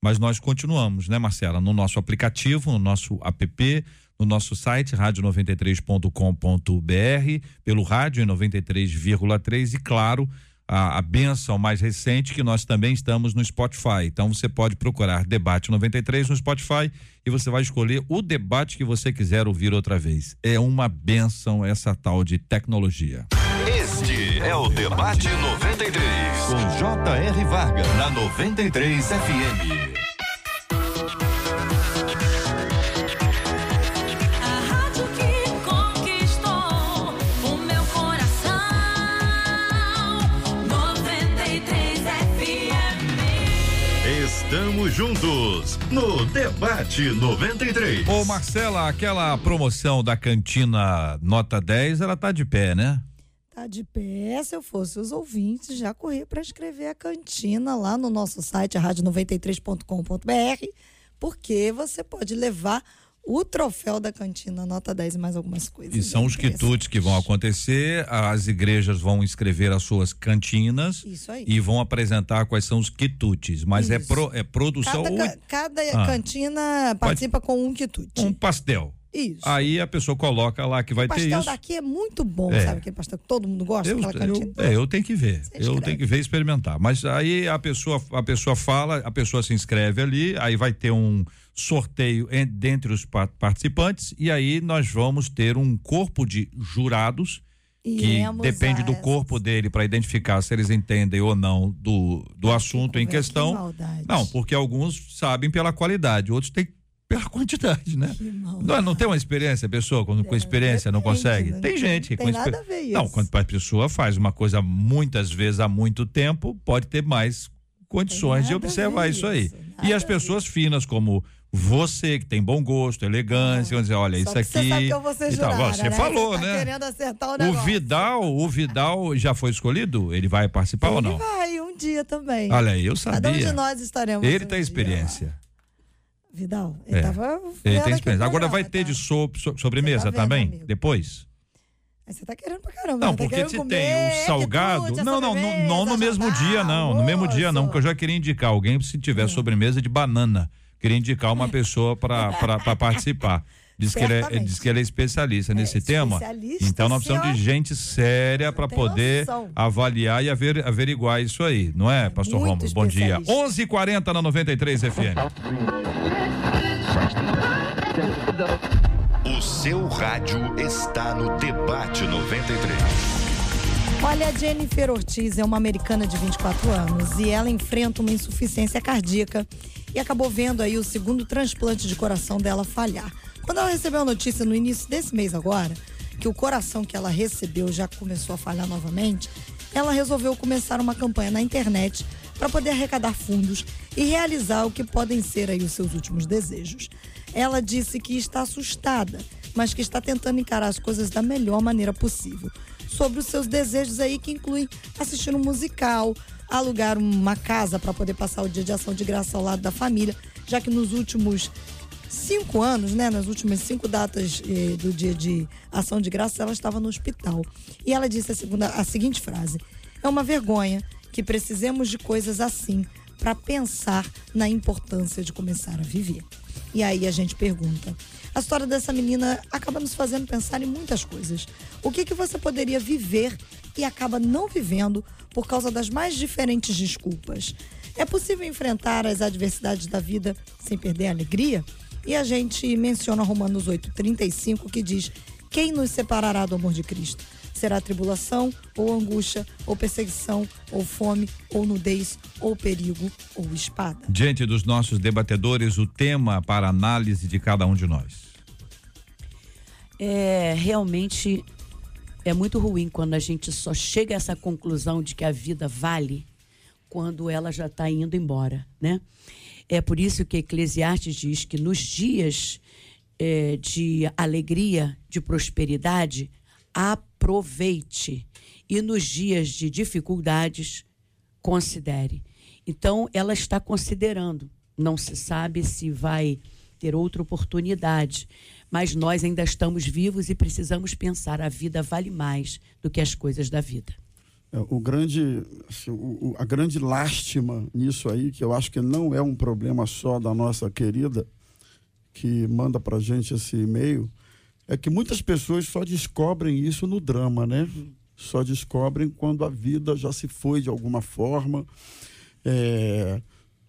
mas nós continuamos, né, Marcela, no nosso aplicativo, no nosso app, no nosso site rádio93.com.br, pelo rádio em 93,3 e claro, a, a benção mais recente que nós também estamos no Spotify. Então você pode procurar Debate 93 no Spotify e você vai escolher o debate que você quiser ouvir outra vez. É uma benção essa tal de tecnologia. Este é o Debate 93, com J.R. Varga, na 93 FM. Estamos juntos no Debate 93. Ô Marcela, aquela promoção da cantina nota 10, ela tá de pé, né? Tá de pé, se eu fosse os ouvintes, já corria para escrever a cantina lá no nosso site, rádio93.com.br, porque você pode levar o troféu da cantina nota 10 e mais algumas coisas. E são os quitutes que vão acontecer, as igrejas vão escrever as suas cantinas Isso aí. e vão apresentar quais são os quitutes, mas é, pro- é produção Cada, ou ca- cada Ah. cantina participa com um quitute. um pastel. Isso. Aí a pessoa coloca lá que vai o ter pastel isso. daqui é muito bom, É. sabe? Aquele pastel que todo mundo gosta, Eu, eu, é, eu tenho que ver. Eu escreve. tenho que ver e experimentar. Mas aí a pessoa, a pessoa fala, a pessoa se inscreve ali, aí vai ter um sorteio en- dentre os pa- participantes e aí nós vamos ter um corpo de jurados que depende do corpo dele para identificar se eles entendem ou não do, do assunto em questão. que. Não, porque alguns sabem pela qualidade, outros têm pela <laughs> quantidade, né? Não, não tem uma experiência, a pessoa com, com experiência não consegue? não Tem gente que tem com nada a ver Não, isso. quando a pessoa faz uma coisa muitas vezes há muito tempo, pode ter mais condições de observar isso aí. E as pessoas finas como você que tem bom gosto, elegância, vão dizer, olha, isso aqui. Você sabe que eu vou ser jurada, Você né? falou, Você tá né? querendo acertar o O negócio. Vidal, o Vidal já foi escolhido? Ele vai participar ou Ele não? vai um dia também. Olha aí, eu Cada um de sabia. nós estaremos. Ele um tem experiência. lá. Vidal, ele É. tava. Ele tem o experiência. Agora vai ter tá? de so- so- sobremesa tá também? amigo? Depois? Você tá querendo pra caramba. Não? Tá porque querendo se comer, tem o salgado. quitute, a Não, não, não, não no mesmo dia, não. No mesmo dia, não, porque eu já queria indicar alguém se tiver sobremesa de banana. Queria indicar uma pessoa para participar. Diz que, ele é, diz que ele é especialista nesse tema. especialista, Então nós precisamos de senhor. gente séria para poder noção. avaliar e aver- averiguar isso aí, não é, Pastor muito Romulo? Bom dia. especialista. 11:40 na 93 FM. O seu rádio está no Debate 93. Olha, a Jennifer Ortiz é uma americana de 24 anos e ela enfrenta uma insuficiência cardíaca e acabou vendo aí o segundo transplante de coração dela falhar. Quando ela recebeu a notícia no início desse mês agora, que o coração que ela recebeu já começou a falhar novamente, ela resolveu começar uma campanha na internet para poder arrecadar fundos e realizar o que podem ser aí os seus últimos desejos. Ela disse que está assustada, mas que está tentando encarar as coisas da melhor maneira possível. Sobre os seus desejos aí, que incluem assistir um musical, alugar uma casa para poder passar o dia de ação de graça ao lado da família, já que nos últimos cinco anos, né, nas últimas cinco datas eh, do dia de ação de graça, ela estava no hospital. E ela disse a, segunda, a seguinte frase: É uma vergonha que precisemos de coisas assim para pensar na importância de começar a viver. E aí a gente pergunta: a história dessa menina acaba nos fazendo pensar em muitas coisas. O que, que você poderia viver e acaba não vivendo por causa das mais diferentes desculpas? É possível enfrentar as adversidades da vida sem perder a alegria? E a gente menciona Romanos 8,35 que diz: Quem nos separará do amor de Cristo? Será tribulação, ou angústia, ou perseguição, ou fome, ou nudez, ou perigo, ou espada. Diante dos nossos debatedores, o tema para análise de cada um de nós. É, realmente é muito ruim quando a gente só chega a essa conclusão de que a vida vale quando ela já está indo embora, né? É por isso que Eclesiastes diz que nos dias é, de alegria, de prosperidade, aproveite. E nos dias de dificuldades, considere. Então, ela está considerando. Não se sabe se vai ter outra oportunidade, mas nós ainda estamos vivos e precisamos pensar: a vida vale mais do que as coisas da vida. É, o grande, assim, o- a grande lástima nisso aí, que eu acho que não é um problema só da nossa querida, que manda pra gente esse e-mail, é que muitas pessoas só descobrem isso no drama, né? Só descobrem quando a vida já se foi de alguma forma. É,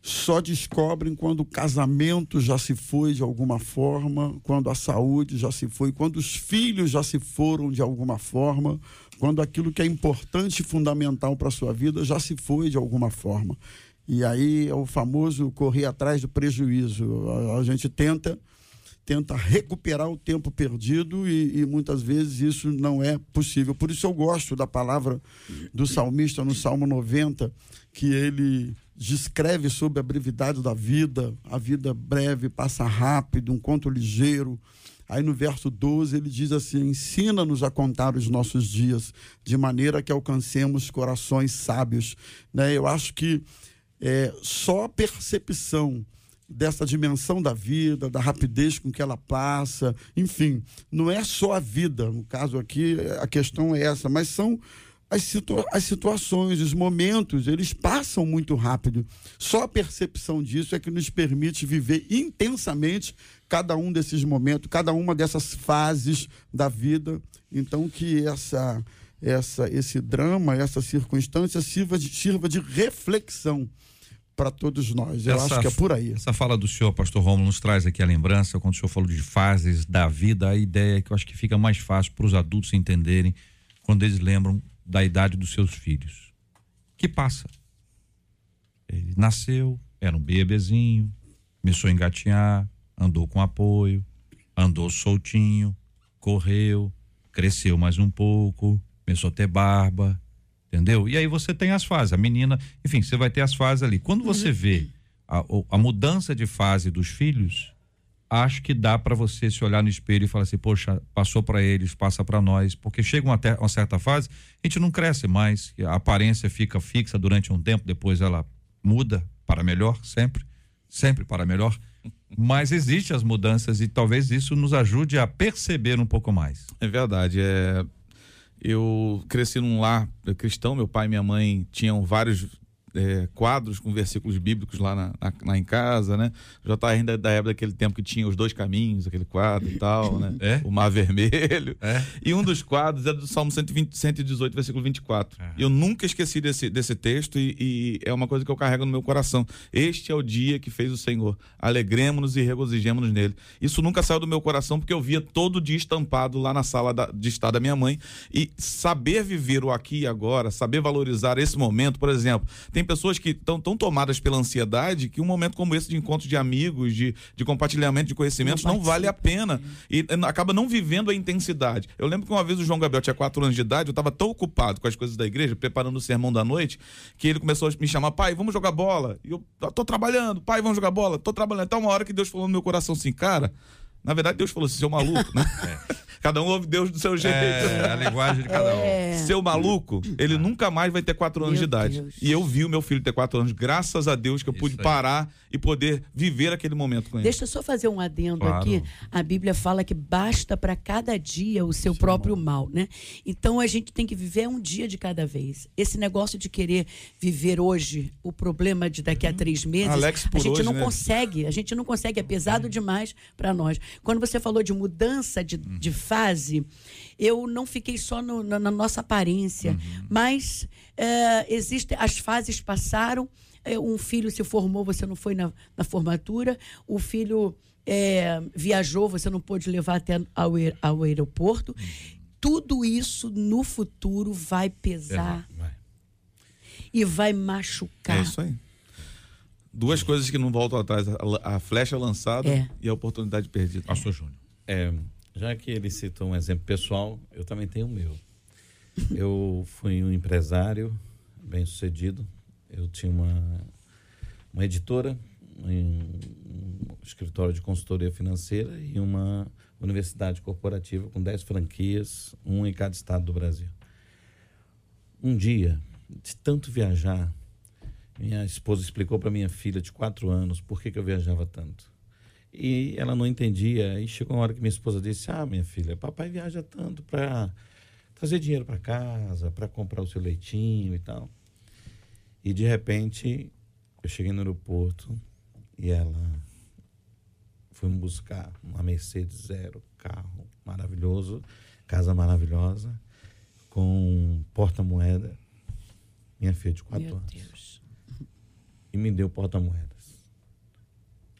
só descobrem quando o casamento já se foi de alguma forma, quando a saúde já se foi, quando os filhos já se foram de alguma forma, quando aquilo que é importante e fundamental para a sua vida já se foi de alguma forma. E aí é o famoso correr atrás do prejuízo. A, a gente tenta tenta recuperar o tempo perdido e, e muitas vezes isso não é possível. Por isso eu gosto da palavra do salmista no Salmo 90, que ele descreve sobre a brevidade da vida, a vida breve passa rápido, um conto ligeiro. Aí no verso 12 ele diz assim: ensina-nos a contar os nossos dias, de maneira que alcancemos corações sábios. Né? Eu acho que é, só a percepção dessa dimensão da vida, da rapidez com que ela passa, enfim, não é só a vida, no caso aqui a questão é essa, mas são as, situa as situações, os momentos, eles passam muito rápido. Só a percepção disso é que nos permite viver intensamente cada um desses momentos, cada uma dessas fases da vida. Então que essa essa esse drama, essa circunstância sirva de, sirva de reflexão para todos nós. Eu Essa- acho que é por aí. Essa fala do senhor, pastor Romulo, nos traz aqui a lembrança, quando o senhor falou de fases da vida, a ideia é que eu acho que fica mais fácil para os adultos entenderem quando eles lembram da idade dos seus filhos. Que passa. Ele nasceu, era um bebezinho, começou a engatinhar, andou com apoio, andou soltinho, correu, cresceu mais um pouco, começou a ter barba, entendeu? E aí você tem as fases, a menina, enfim, você vai ter as fases ali. Quando você vê a, a mudança de fase dos filhos, acho que dá para você se olhar no espelho e falar assim, poxa, passou para eles, passa para nós, porque chega uma, uma certa fase, a gente não cresce mais, a aparência fica fixa durante um tempo, depois ela muda para melhor, sempre, sempre para melhor. Mas existem as mudanças e talvez isso nos ajude a perceber um pouco mais. É verdade. É... Eu cresci num lar cristão, meu pai e minha mãe tinham vários é, quadros com versículos bíblicos lá, na, na- lá em casa, né? Já tá ainda da época daquele tempo que tinha os dois caminhos, aquele quadro e tal, né? É? O mar vermelho. É? E um dos quadros é do Salmo 120, 118, versículo 24. É. E eu nunca esqueci desse, desse texto e, e é uma coisa que eu carrego no meu coração. Este é o dia que fez o Senhor. Alegremos-nos e regozijemos nele. Isso nunca saiu do meu coração porque eu via todo dia estampado lá na sala da- de estar da minha mãe. E saber viver o aqui e agora, saber valorizar esse momento, por exemplo, tem pessoas que estão tão tomadas pela ansiedade que um momento como esse de encontro de amigos, de, de compartilhamento de conhecimentos, não, Não vale a pena e eh, acaba não vivendo a intensidade. Eu lembro que uma vez o João Gabriel tinha quatro anos de idade, eu estava tão ocupado com as coisas da igreja, preparando o sermão da noite, que ele começou a me chamar, pai, vamos jogar bola. E eu tô trabalhando, pai, vamos jogar bola, tô trabalhando. Até uma hora que Deus falou no meu coração assim, cara, na verdade Deus falou assim, seu maluco, né? <laughs> Cada um ouve Deus do seu jeito. É, a linguagem de cada um. É. Seu maluco, ele nunca mais vai ter quatro anos Meu de idade. Deus. E eu vi o meu filho ter quatro anos, graças a Deus que eu Isso pude aí. parar e poder viver aquele momento com ele. Deixa eu só fazer um adendo Claro. aqui. A Bíblia fala que basta para cada dia o seu próprio mal, né? Então a gente tem que viver um dia de cada vez. Esse negócio de querer viver hoje o problema de daqui a três meses, Alex a por gente hoje, não né? consegue. A gente não consegue, é pesado demais para nós. Quando você falou de mudança de, de fase, eu não fiquei só no- na, na nossa aparência, mas é, existem as fases passaram. é, um filho se formou, você não foi na, na formatura. O filho é, viajou, você não pôde levar até ao, ao aeroporto. Tudo isso no futuro vai pesar Vai. e vai machucar. É isso aí. Duas coisas que não voltam atrás: a, a flecha lançada É. e a oportunidade perdida. Pastor Júnior. É, já que ele cita um exemplo pessoal, eu também tenho o meu. Eu fui um empresário bem sucedido. Eu tinha uma, uma editora, um, um escritório de consultoria financeira e uma universidade corporativa com 10 franquias, um em cada estado do Brasil. Um dia, de tanto viajar, minha esposa explicou para minha filha de quatro anos por que, que eu viajava tanto. E ela não entendia. E chegou uma hora que minha esposa disse: Ah, minha filha, papai viaja tanto para trazer dinheiro para casa, para comprar o seu leitinho e tal. E de repente, eu cheguei no aeroporto e ela foi me buscar uma Mercedes zero, carro maravilhoso, casa maravilhosa, com porta-moeda. Minha filha de quatro Meu anos Deus. e me deu porta-moedas.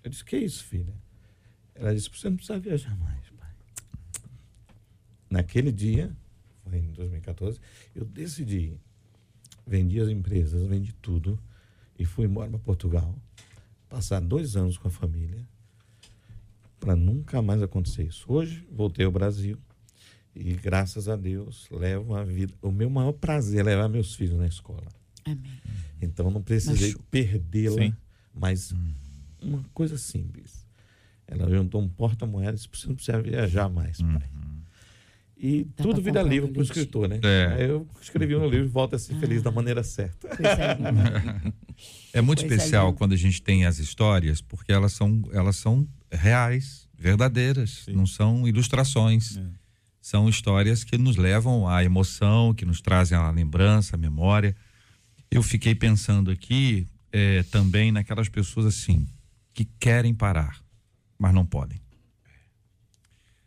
Eu disse, que isso, filha? Ela disse, você não precisa viajar mais, pai. Naquele dia, foi em 2014, eu decidi, vendi as empresas, vendi tudo e fui embora para Portugal, passar dois anos com a família, para nunca mais acontecer isso. Hoje, voltei ao Brasil e, graças a Deus, levo a vida. O meu maior prazer é levar meus filhos na escola. Amém. Então não precisei perdê-la, mas uma coisa simples. Ela juntou um porta-moedas, você não precisa viajar mais, pai. E Dá tudo vira livro para o escritor, né? É. Eu escrevi um livro, Volta a ser feliz da maneira certa. Pois é. É muito Coisa especial linda. quando a gente tem as histórias, porque elas são, elas são reais, verdadeiras, não são ilustrações. É. São histórias que nos levam à emoção, que nos trazem a lembrança, a memória. Eu fiquei pensando aqui eh, também naquelas pessoas assim, que querem parar, mas não podem.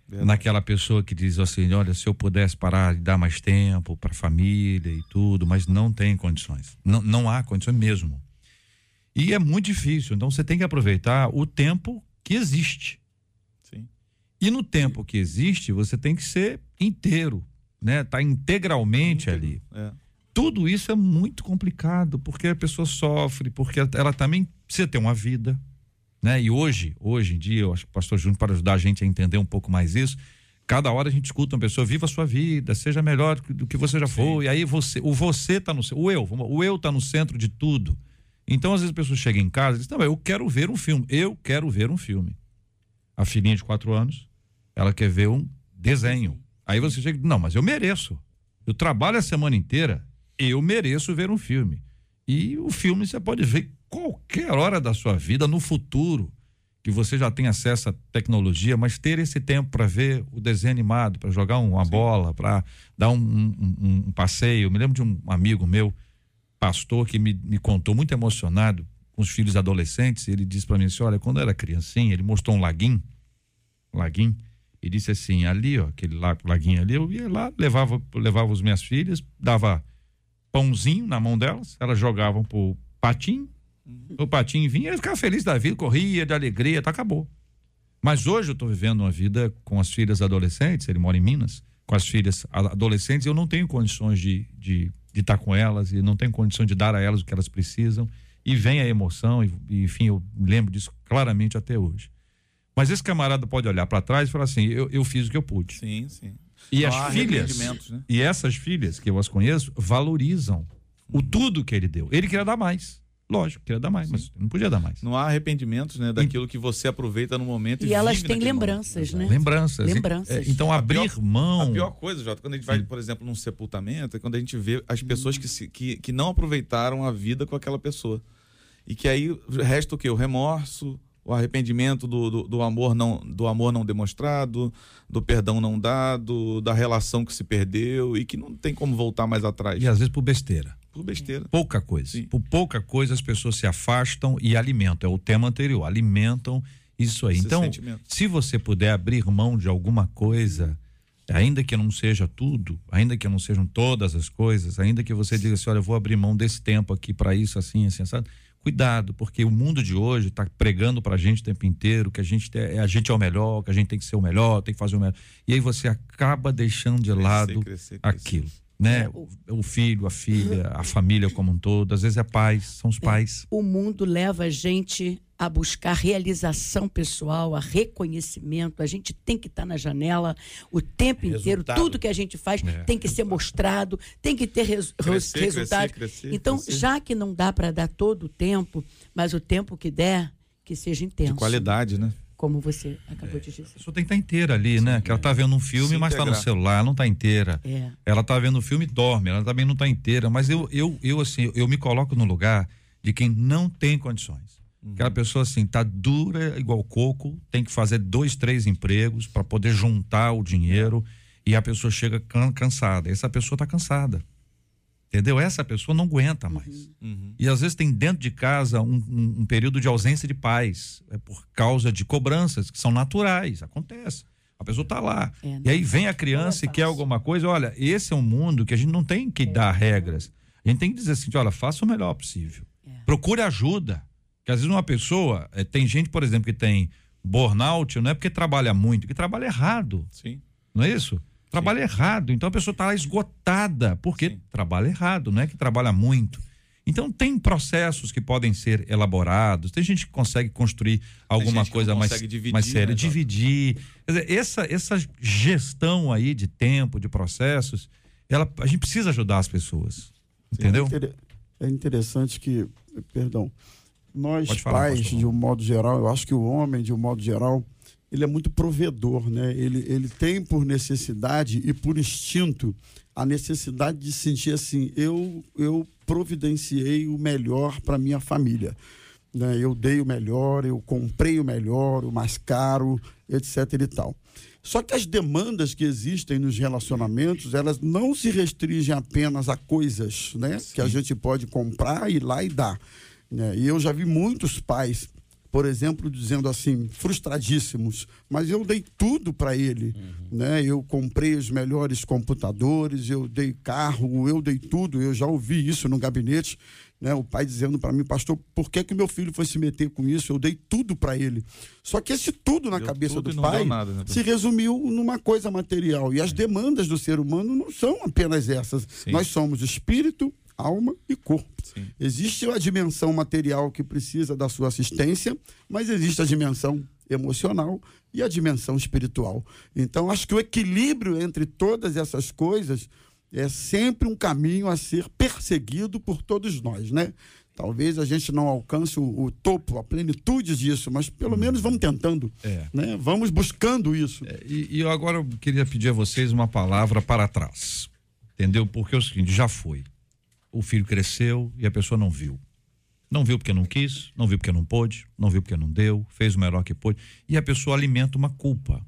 naquela pessoa que diz assim, olha, se eu pudesse parar e dar mais tempo para a família e tudo, mas não tem condições. Não, não há condições mesmo. E é muito difícil, então você tem que aproveitar o tempo que existe. Sim. E no tempo que existe, você tem que ser inteiro, né? Tá integralmente ali. É. Tudo isso é muito complicado, porque a pessoa sofre, porque ela também precisa ter uma vida, né? E hoje, hoje em dia, eu acho que o pastor Júnior para ajudar a gente a entender um pouco mais isso, cada hora a gente escuta uma pessoa, viva a sua vida, seja melhor do que- você já foi, e aí você, o você tá no, o eu, o eu tá no centro de tudo. Então, às vezes a pessoa chega em casa e diz, não, eu quero ver um filme, eu quero ver um filme. A filhinha de quatro anos, ela quer ver um desenho. Aí você chega, não, mas eu mereço. Eu trabalho a semana inteira, eu mereço ver um filme. E o filme você pode ver qualquer hora da sua vida, no futuro, que você já tem acesso à tecnologia, mas ter esse tempo para ver o desenho animado, para jogar uma bola, para dar um, um- um- passeio. Eu me lembro de um amigo meu, pastor, que me, me contou muito emocionado com os filhos adolescentes. Ele disse para mim assim: olha, quando eu era criancinha, ele mostrou um laguinho, um laguinho, e disse assim: ali, ó, aquele la- laguinho ali, eu ia lá, levava, levava as minhas filhas, dava pãozinho na mão delas, elas jogavam pro patinho, o patinho vinha, ele ficava feliz da vida, corria de alegria, tá, acabou. Mas hoje eu estou vivendo uma vida com as filhas adolescentes, ele mora em Minas, com as filhas adolescentes, eu não tenho condições de estar de, de estar com elas e não tenho condições de dar a elas o que elas precisam. E vem a emoção, e, e, enfim, eu lembro disso claramente até hoje. Mas esse camarada pode olhar para trás e falar assim: eu, eu fiz o que eu pude. Sim, sim. E as filhas, né? e essas filhas que eu as conheço, valorizam o tudo que ele deu. Ele queria dar mais. Lógico, queria dar mais, mas não podia dar mais. Não há arrependimentos, né, daquilo que você aproveita no momento e, E elas vive têm lembranças, momento. né? Lembranças. Lembranças. É, Então, A abrir pior- mão. A pior coisa, Jota, quando a gente vai, por exemplo, num sepultamento, é quando a gente vê as pessoas que, se, que, que não aproveitaram a vida com aquela pessoa. E que aí resta o quê? O remorso, o arrependimento do, do, do amor não do amor não demonstrado, do perdão não dado, da relação que se perdeu e que não tem como voltar mais atrás. E às vezes por besteira. Por besteira. Pouca coisa. Sim. Por pouca coisa as pessoas se afastam e alimentam. É o tema anterior. Alimentam isso aí. Esse então, sentimento. se você puder abrir mão de alguma coisa, ainda que não seja tudo, ainda que não sejam todas as coisas, ainda que você diga assim, olha, eu vou abrir mão desse tempo aqui para isso, assim, assim, sabe? Cuidado, porque o mundo de hoje está pregando pra gente o tempo inteiro que a gente, te- a gente é o melhor, que a gente tem que ser o melhor, tem que fazer o melhor. E aí você acaba deixando de lado crescer, crescer. aquilo, né? É, o, o filho, a filha, a família como um todo, às vezes é pais, são os pais. O mundo leva a gente a buscar realização pessoal, a reconhecimento. A gente tem que estar na janela o tempo inteiro. Resultado. Tudo que a gente faz É, tem que ser mostrado, tem que ter res- Crescer, resultado. crescer, crescer, então, crescer. já que não dá para dar todo o tempo, mas o tempo que der, que seja intenso. De qualidade, né? Como você acabou de dizer. A pessoa tem que estar inteira ali, né? Que ela tá vendo um filme, Se mas tá no celular, ela não tá inteira. É. Ela tá vendo o filme e dorme, ela também não tá inteira. Mas eu, eu, eu assim, eu me coloco no lugar de quem não tem condições. Aquela pessoa assim, tá dura igual coco, tem que fazer dois, três empregos para poder juntar o dinheiro e a pessoa chega can- cansada. Essa pessoa tá cansada. Entendeu? Essa pessoa não aguenta mais. Uhum. E às vezes tem dentro de casa um, um- um período de ausência de paz. É por causa de cobranças que são naturais. Acontece. A pessoa está lá. É, e aí vem a criança e quer alguma coisa. Olha, esse é um mundo que a gente não tem que dar regras. A gente tem que dizer assim: olha, faça o melhor possível. Procure ajuda. Que às vezes uma pessoa. eh, tem gente, por exemplo, que tem burnout, não é porque trabalha muito, que trabalha errado. Sim. Não é isso? Trabalha errado. Então a pessoa está lá esgotada, porque Sim. trabalha errado, não é que trabalha muito. Então tem processos que podem ser elaborados, tem gente que consegue construir alguma coisa mais, dividir, mais séria, né, dividir. Quer dizer, essa, essa gestão aí de tempo, de processos, ela, a gente precisa ajudar as pessoas. Entendeu? É, inter- é interessante que, perdão, nós falar, pais, de um modo geral, eu acho que o homem, de um modo geral, ele é muito provedor, né? Ele, ele tem por necessidade e por instinto a necessidade de sentir assim, eu, eu providenciei o melhor para minha família. Né? Eu dei o melhor, eu comprei o melhor, o mais caro, etc e tal. Só que as demandas que existem nos relacionamentos, elas não se restringem apenas a coisas, né? Que a gente pode comprar, ir lá e dar. Né? E eu já vi muitos pais por exemplo, dizendo assim, frustradíssimos, mas eu dei tudo para ele, né? Eu comprei os melhores computadores, eu dei carro, eu dei tudo. Eu já ouvi isso no gabinete, né? O pai dizendo para mim, pastor, por que que meu filho foi se meter com isso? Eu dei tudo para ele. Só que esse tudo na Deu cabeça tudo do pai nada, né, se resumiu numa coisa material. E as demandas do ser humano não são apenas essas. Sim. Nós somos espírito, alma e corpo. Sim. Existe a dimensão material que precisa da sua assistência, mas existe a dimensão emocional e a dimensão espiritual. Então, acho que o equilíbrio entre todas essas coisas é sempre um caminho a ser perseguido por todos nós, né? Talvez a gente não alcance o, o topo, a plenitude disso, mas pelo menos vamos tentando, É. né? Vamos buscando isso. E, e eu agora eu queria pedir a vocês uma palavra para trás. Entendeu? Porque é o seguinte, já foi. O filho cresceu e a pessoa não viu. Não viu porque não quis, não viu porque não pôde, não viu porque não deu, fez o melhor que pôde. E a pessoa alimenta uma culpa.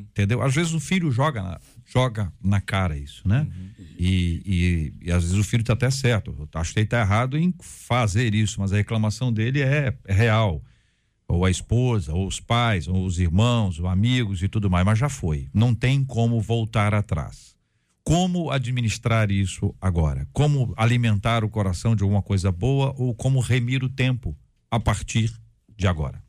Entendeu? Às vezes o filho joga na, joga na cara isso, né? E, e, e às vezes o filho está até certo. Eu acho que ele está errado em fazer isso, mas a reclamação dele é, é real ou a esposa, ou os pais, ou os irmãos, ou amigos e tudo mais, mas já foi. Não tem como voltar atrás. Como administrar isso agora? Como alimentar o coração de alguma coisa boa ou como remir o tempo a partir de agora?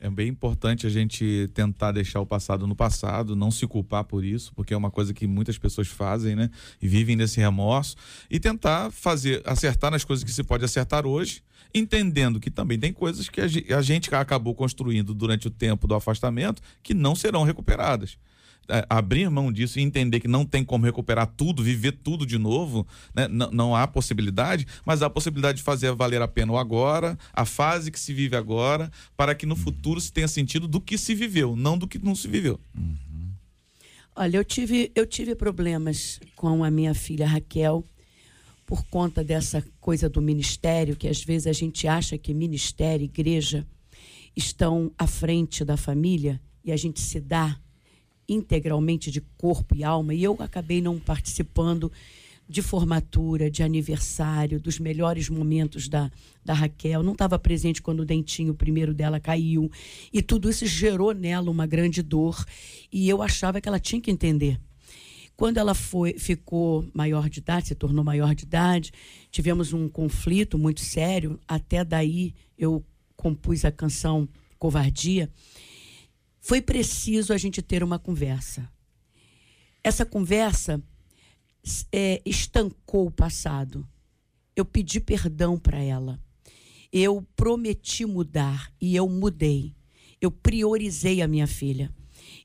É bem importante a gente tentar deixar o passado no passado, não se culpar por isso, porque é uma coisa que muitas pessoas fazem, né? E vivem nesse remorso. E tentar fazer, acertar nas coisas que se pode acertar hoje, entendendo que também tem coisas que a ge- a gente acabou construindo durante o tempo do afastamento que não serão recuperadas. É, abrir mão disso e entender que não tem como recuperar tudo, viver tudo de novo, né? não, não há possibilidade, mas há a possibilidade de fazer valer a pena o agora, a fase que se vive agora, para que no futuro se tenha sentido do que se viveu, não do que não se viveu. Olha, eu tive, eu tive problemas com a minha filha Raquel por conta dessa coisa do ministério, que às vezes a gente acha que ministério, igreja estão à frente da família e a gente se dá integralmente de corpo e alma. E eu acabei não participando de formatura, de aniversário, dos melhores momentos da, da Raquel. Não estava presente quando o dentinho primeiro dela caiu. E tudo isso gerou nela uma grande dor. E eu achava que ela tinha que entender. Quando ela foi, ficou maior de idade, se tornou maior de idade, tivemos um conflito muito sério. Até daí eu compus a canção Covardia. Foi preciso a gente ter uma conversa. Essa conversa é, estancou o passado. Eu pedi perdão para ela. Eu prometi mudar e eu mudei. Eu priorizei a minha filha.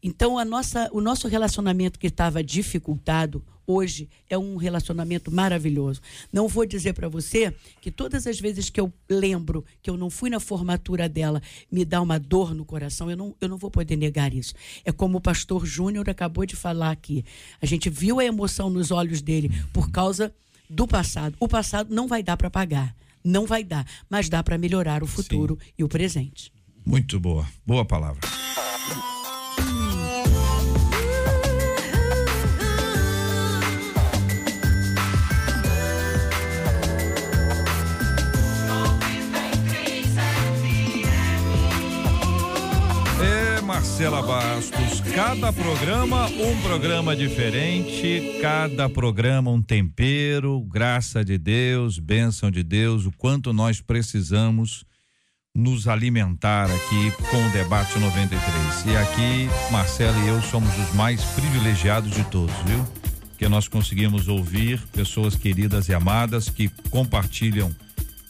Então, a nossa, o nosso relacionamento que estava dificultado, hoje é um relacionamento maravilhoso. Não vou dizer para você que todas as vezes que eu lembro que eu não fui na formatura dela, me dá uma dor no coração, eu não, eu não vou poder negar isso. É como o pastor Júnior acabou de falar aqui. A gente viu a emoção nos olhos dele por causa do passado. O passado não vai dar para pagar. Não vai dar, mas dá para melhorar o futuro e o presente. Muito boa. Boa palavra. Marcela Bastos, cada programa um programa diferente, cada programa um tempero, graça de Deus, bênção de Deus, o quanto nós precisamos nos alimentar aqui com o debate 93. E aqui, Marcela e eu somos os mais privilegiados de todos, viu? Porque nós conseguimos ouvir pessoas queridas e amadas que compartilham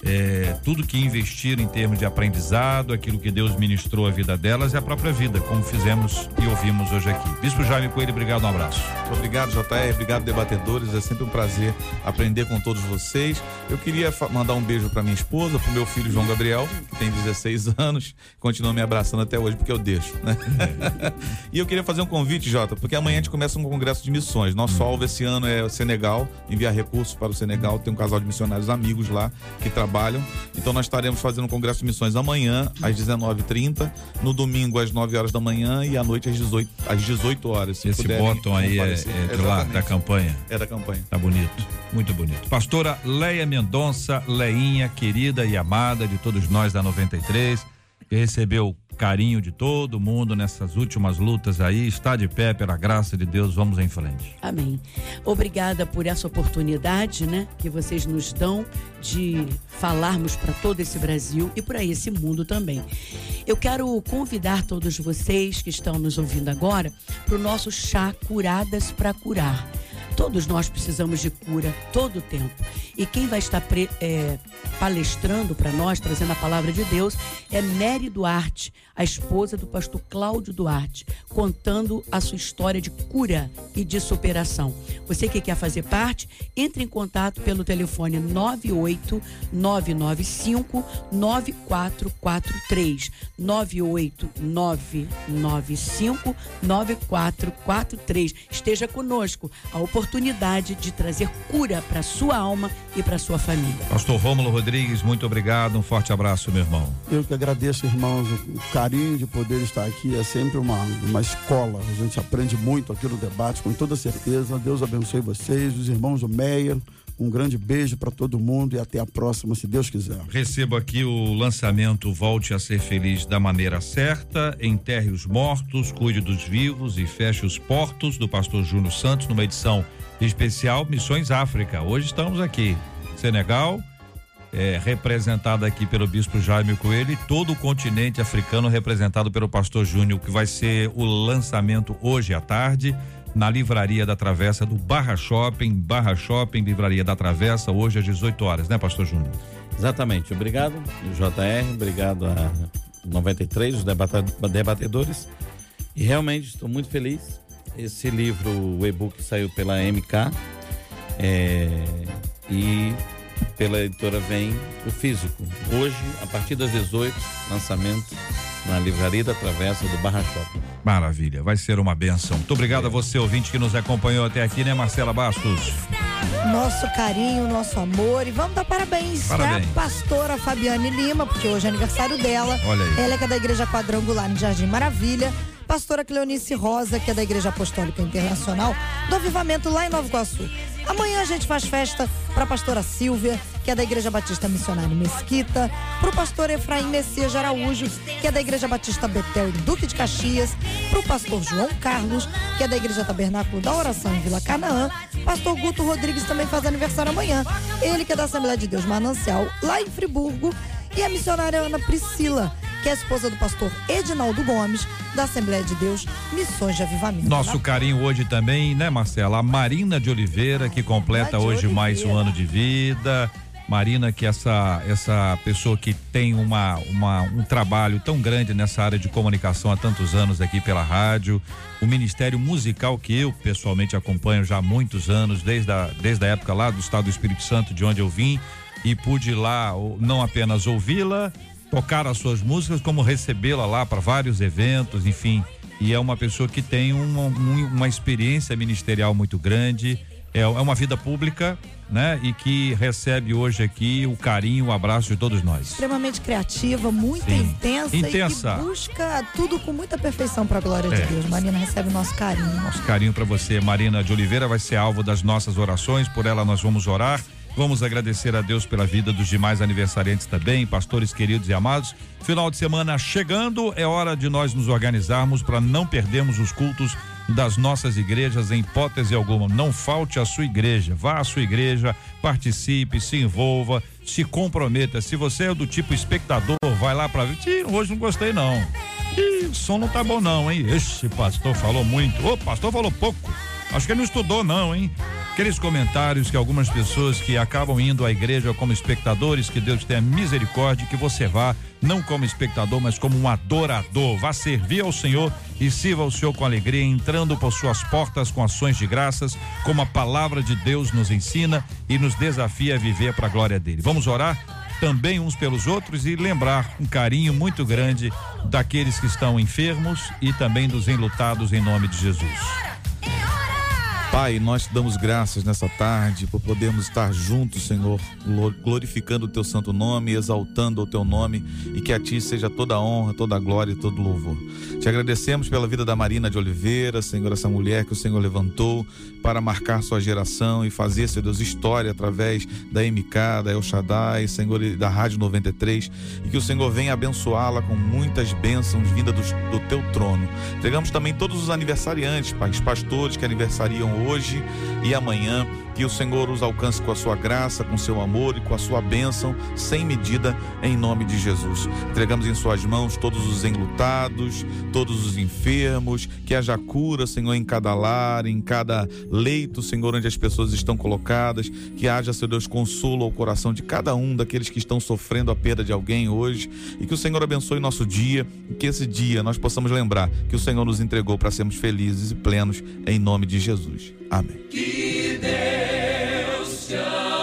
é, tudo que investiram em termos de aprendizado, aquilo que Deus ministrou à vida delas e a própria vida, como fizemos e ouvimos hoje aqui. Bispo Jaime Coelho, obrigado, um abraço. Obrigado, JR. Obrigado, debatedores. É sempre um prazer aprender com todos vocês. Eu queria mandar um beijo para minha esposa, para o meu filho João Gabriel, que tem 16 <laughs> anos, continua me abraçando até hoje, porque eu deixo, né? <laughs> e eu queria fazer um convite, Jota, porque amanhã a gente começa um congresso de missões. Nosso alvo esse ano é o Senegal, enviar recursos para o Senegal. Tem um casal de missionários amigos lá que trabalham. Então nós estaremos fazendo um congresso de missões amanhã, às 19h30, no domingo, às 9 horas da manhã e à noite, às 18, às 18 horas. Se Esse puderem bottom aí é, é de lá, da campanha. É da campanha. Tá bonito, muito bonito. Pastora Leia Mendonça, Leinha, querida e amada de todos nós da 93. Recebeu carinho de todo mundo nessas últimas lutas aí, está de pé pela graça de Deus, vamos em frente. Amém. Obrigada por essa oportunidade, né, que vocês nos dão de falarmos para todo esse Brasil e para esse mundo também. Eu quero convidar todos vocês que estão nos ouvindo agora para o nosso chá Curadas para Curar. Todos nós precisamos de cura todo o tempo. E quem vai estar pre- é, palestrando para nós, trazendo a palavra de Deus, é Nery Duarte, a esposa do pastor Cláudio Duarte, contando a sua história de cura e de superação. Você que quer fazer parte, entre em contato pelo telefone 98 995 9443. 98 995 9443. Esteja conosco. A oportunidade de trazer cura para sua alma e para sua família. Pastor Rômulo Rodrigues, muito obrigado, um forte abraço, meu irmão. Eu que agradeço, irmãos, o carinho de poder estar aqui é sempre uma, uma escola. A gente aprende muito aqui no debate, com toda certeza. Deus abençoe vocês, os irmãos do Meia. Um grande beijo para todo mundo e até a próxima, se Deus quiser. Recebo aqui o lançamento Volte a Ser Feliz da Maneira Certa, Enterre os Mortos, Cuide dos Vivos e Feche os Portos, do pastor Júnior Santos, numa edição especial Missões África. Hoje estamos aqui, Senegal, é, representado aqui pelo bispo Jaime Coelho e todo o continente africano representado pelo pastor Júnior, que vai ser o lançamento hoje à tarde na Livraria da Travessa do Barra Shopping, Barra Shopping, Livraria da Travessa, hoje às 18 horas, né, pastor Júnior? Exatamente. Obrigado, JR. Obrigado a 93, os debatedores. E realmente estou muito feliz. Esse livro, o e-book, saiu pela MK. é, e pela editora Vem o Físico. Hoje, a partir das 18, lançamento na Livraria da Travessa do Barra Shopping. Maravilha, vai ser uma benção. Muito obrigado a você, ouvinte, que nos acompanhou até aqui, né, Marcela Bastos? Nosso carinho, nosso amor. E vamos dar parabéns, Parabéns. pra pastora Fabiane Lima, porque hoje é aniversário dela. Olha aí. Ela é que é da Igreja Quadrangular em Jardim Maravilha. Pastora Cleonice Rosa, que é da Igreja Apostólica Internacional, do Avivamento lá em Nova Iguaçu. Amanhã a gente faz festa para a pastora Silvia, que é da Igreja Batista Missionária Mesquita, para o pastor Efraim Messias Araújo, que é da Igreja Batista Betel em Duque de Caxias, para o pastor João Carlos, que é da Igreja Tabernáculo da Oração em Vila Canaã, pastor Guto Rodrigues também faz aniversário amanhã, ele que é da Assembleia de Deus Manancial, lá em Friburgo, e a missionária Ana Priscila, que é a esposa do pastor Edinaldo Gomes, da Assembleia de Deus Missões de Avivamento. Nosso carinho hoje também, né, Marcela? A Marina de Oliveira, que completa hoje mais um Oliveira. ano de vida. Marina, que é essa essa pessoa que tem uma, uma um trabalho tão grande nessa área de comunicação há tantos anos aqui pela rádio, o Ministério Musical que eu pessoalmente acompanho já há muitos anos, desde a, desde a época lá do Estado do Espírito Santo, de onde eu vim, e pude lá não apenas ouvi-la, tocar as suas músicas, como recebê-la lá para vários eventos, enfim. E é uma pessoa que tem uma, um- uma experiência ministerial muito grande, é, é uma vida pública, né? E que recebe hoje aqui o carinho, o abraço de todos nós. Extremamente criativa, muito Sim. intensa, Intensa. e que busca tudo com muita perfeição para a glória É. de Deus. Marina recebe o nosso carinho. Nosso carinho para você, Marina de Oliveira, vai ser alvo das nossas orações, por ela nós vamos orar. Vamos agradecer a Deus pela vida dos demais aniversariantes também, pastores queridos e amados. Final de semana chegando, é hora de nós nos organizarmos para não perdermos os cultos das nossas igrejas em hipótese alguma. Não falte à sua igreja, vá à sua igreja, participe, se envolva, se comprometa. Se você é do tipo espectador, vai lá para ver. Hoje não gostei não. Ih, o som não tá bom não, hein? Esse pastor falou muito. Ô, pastor falou pouco. Acho que ele não estudou não, hein? Aqueles comentários que algumas pessoas que acabam indo à igreja como espectadores, que Deus tenha misericórdia, que você vá não como espectador, mas como um adorador. Vá servir ao Senhor e sirva ao Senhor com alegria, entrando por suas portas com ações de graças, como a palavra de Deus nos ensina e nos desafia a viver para a glória dele. Vamos orar? também uns pelos outros e lembrar um carinho muito grande daqueles que estão enfermos e também dos enlutados em nome de Jesus. Pai, nós te damos graças nessa tarde por podermos estar juntos, Senhor, glo- glorificando o teu santo nome, exaltando o teu nome e que a ti seja toda a honra, toda a glória e todo o louvor. Te agradecemos pela vida da Marina de Oliveira, Senhor, essa mulher que o Senhor levantou para marcar sua geração e fazer, Senhor Deus, história através da MK, da El Shaddai, Senhor, e da Rádio 93 e que o Senhor venha abençoá-la com muitas bênçãos vindas do, do teu trono. Entregamos também todos os aniversariantes, Pai, os pastores que aniversariam hoje e amanhã. Que o Senhor os alcance com a sua graça, com seu amor e com a sua bênção, sem medida, em nome de Jesus. Entregamos em Suas mãos todos os enlutados, todos os enfermos, que haja cura, Senhor, em cada lar, em cada leito, Senhor, onde as pessoas estão colocadas. Que haja, Senhor Deus, consolo ao coração de cada um daqueles que estão sofrendo a perda de alguém hoje. E que o Senhor abençoe nosso dia, e que esse dia nós possamos lembrar que o Senhor nos entregou para sermos felizes e plenos, em nome de Jesus. Amém.